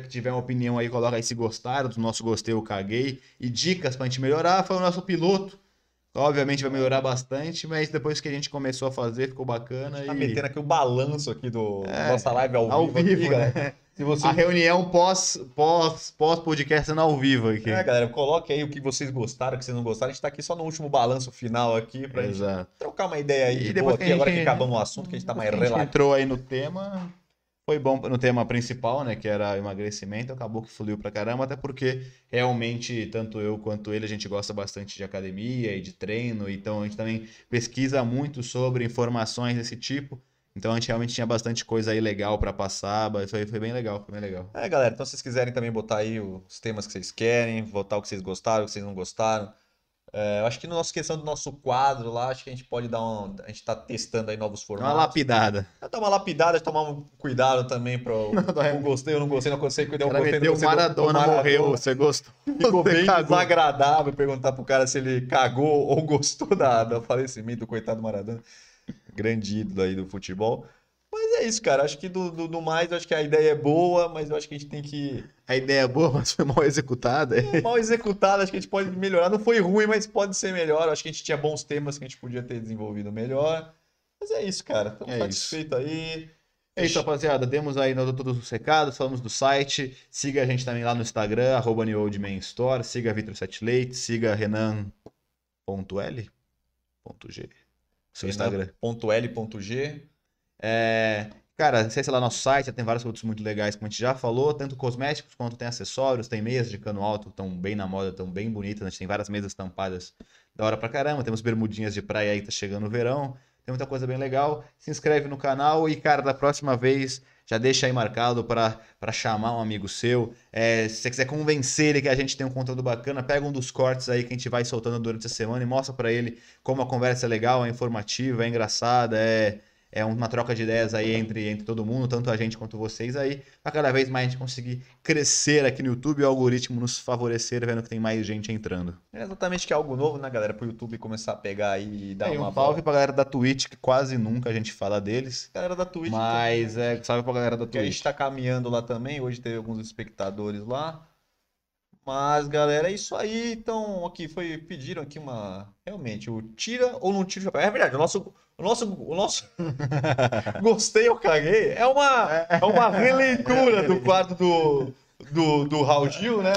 tiver uma opinião aí, coloca aí se gostaram do nosso gostei, eu caguei. E dicas pra gente melhorar. Foi o nosso piloto. Obviamente vai melhorar bastante, mas depois que a gente começou a fazer, ficou bacana. Tá e... metendo aqui o balanço aqui do É, nossa live ao, ao vivo, aqui, vivo, galera. né? Você A reunião pós, pós, pós podcast sendo ao vivo aqui. É, galera, coloque aí o que vocês gostaram, o que vocês não gostaram. A gente tá aqui só no último balanço final aqui pra gente Exato. trocar uma ideia aí E de depois boa que aqui, a agora que gente- acabamos o assunto, que a gente tá mais a gente relaxado. entrou aí no tema, foi bom no tema principal, né, que era emagrecimento, acabou que fluiu pra caramba, até porque realmente tanto eu quanto ele a gente gosta bastante de academia e de treino, então a gente também pesquisa muito sobre informações desse tipo. Então a gente realmente tinha bastante coisa aí legal pra passar, foi, foi bem legal, foi bem legal. É, galera, então se vocês quiserem também botar aí os temas que vocês querem, votar o que vocês gostaram, o que vocês não gostaram. É, eu acho que na nossa questão do nosso quadro lá, acho que a gente pode dar um. A gente tá testando aí novos Dá Uma formatos. lapidada. Dar uma lapidada, tomar um cuidado também para o Não, gostei, eu não gostei, não gostei, eu não gostei, do- do Maradona, morreu, você gostou? Ficou Você bem cagou. desagradável perguntar pro cara se ele cagou ou gostou da, do falecimento do coitado Maradona. Grande ídolo aí do futebol. Mas é isso, cara. Acho que do, do, do mais, acho que a ideia é boa, mas eu acho que a gente tem que. A ideia é boa, mas foi mal executada. Mal executada, acho que a gente pode melhorar. Não foi ruim, mas pode ser melhor. Acho que a gente tinha bons temas que a gente podia ter desenvolvido melhor. Mas é isso, cara. Estamos É satisfeitos aí. É isso, rapaziada. Demos aí todos os recados, falamos do site. Siga a gente também lá no Instagram, arroba New Old Man Store. Siga Vitor Sete Leite, siga Renan.l. Ponto G. Seu Instagram. Ponto L, ponto G. É, cara, acesse lá nosso site, tem vários produtos muito legais, como a gente já falou, tanto cosméticos quanto tem acessórios, tem meias de cano alto, estão bem na moda, estão bem bonitas, a gente tem várias mesas tampadas da hora pra caramba, temos bermudinhas de praia aí, tá chegando o verão, tem muita coisa bem legal. Se inscreve no canal e, cara, da próxima vez já deixa aí marcado para chamar um amigo seu. É, se você quiser convencer ele que a gente tem um conteúdo bacana, pega um dos cortes aí que a gente vai soltando durante a semana e mostra para ele como a conversa é legal, é informativa, é engraçada, é, é uma troca de ideias aí entre, entre todo mundo, tanto a gente quanto vocês aí, para cada vez mais a gente conseguir crescer aqui no YouTube e o algoritmo nos favorecer, vendo que tem mais gente entrando. É exatamente que é algo novo, né, galera? Pro YouTube começar a pegar aí e dar Aí, uma um salve pra galera da Twitch, que quase nunca a gente fala deles. Galera da Twitch. Mas é, salve pra galera da que a gente Twitch. tá caminhando lá também. Hoje teve alguns espectadores lá. Mas, galera, é isso aí. Então, aqui foi. Pediram aqui uma. Realmente, o tira ou não tira o chapéu. É verdade, o nosso. O nosso, o nosso gostei ou caguei é uma, é uma releitura do quadro do, do, do Raul Gil, né?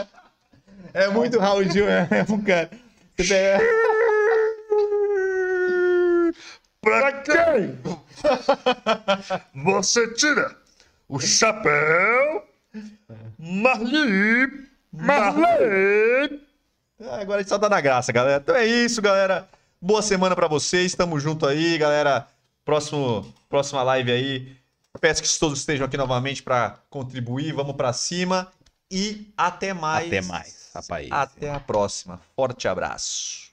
É muito Raul Gil, é um cara. Você pega- Pra quem você tira o chapéu, Marli, Marli. Ah, Agora a gente só tá na graça, galera. Então é isso, galera. Boa semana pra vocês. Tamo junto aí, galera. Próximo, próxima live aí. Peço que todos estejam aqui novamente pra contribuir. Vamos pra cima e até mais. Até mais, rapaz. Até a próxima. Forte abraço.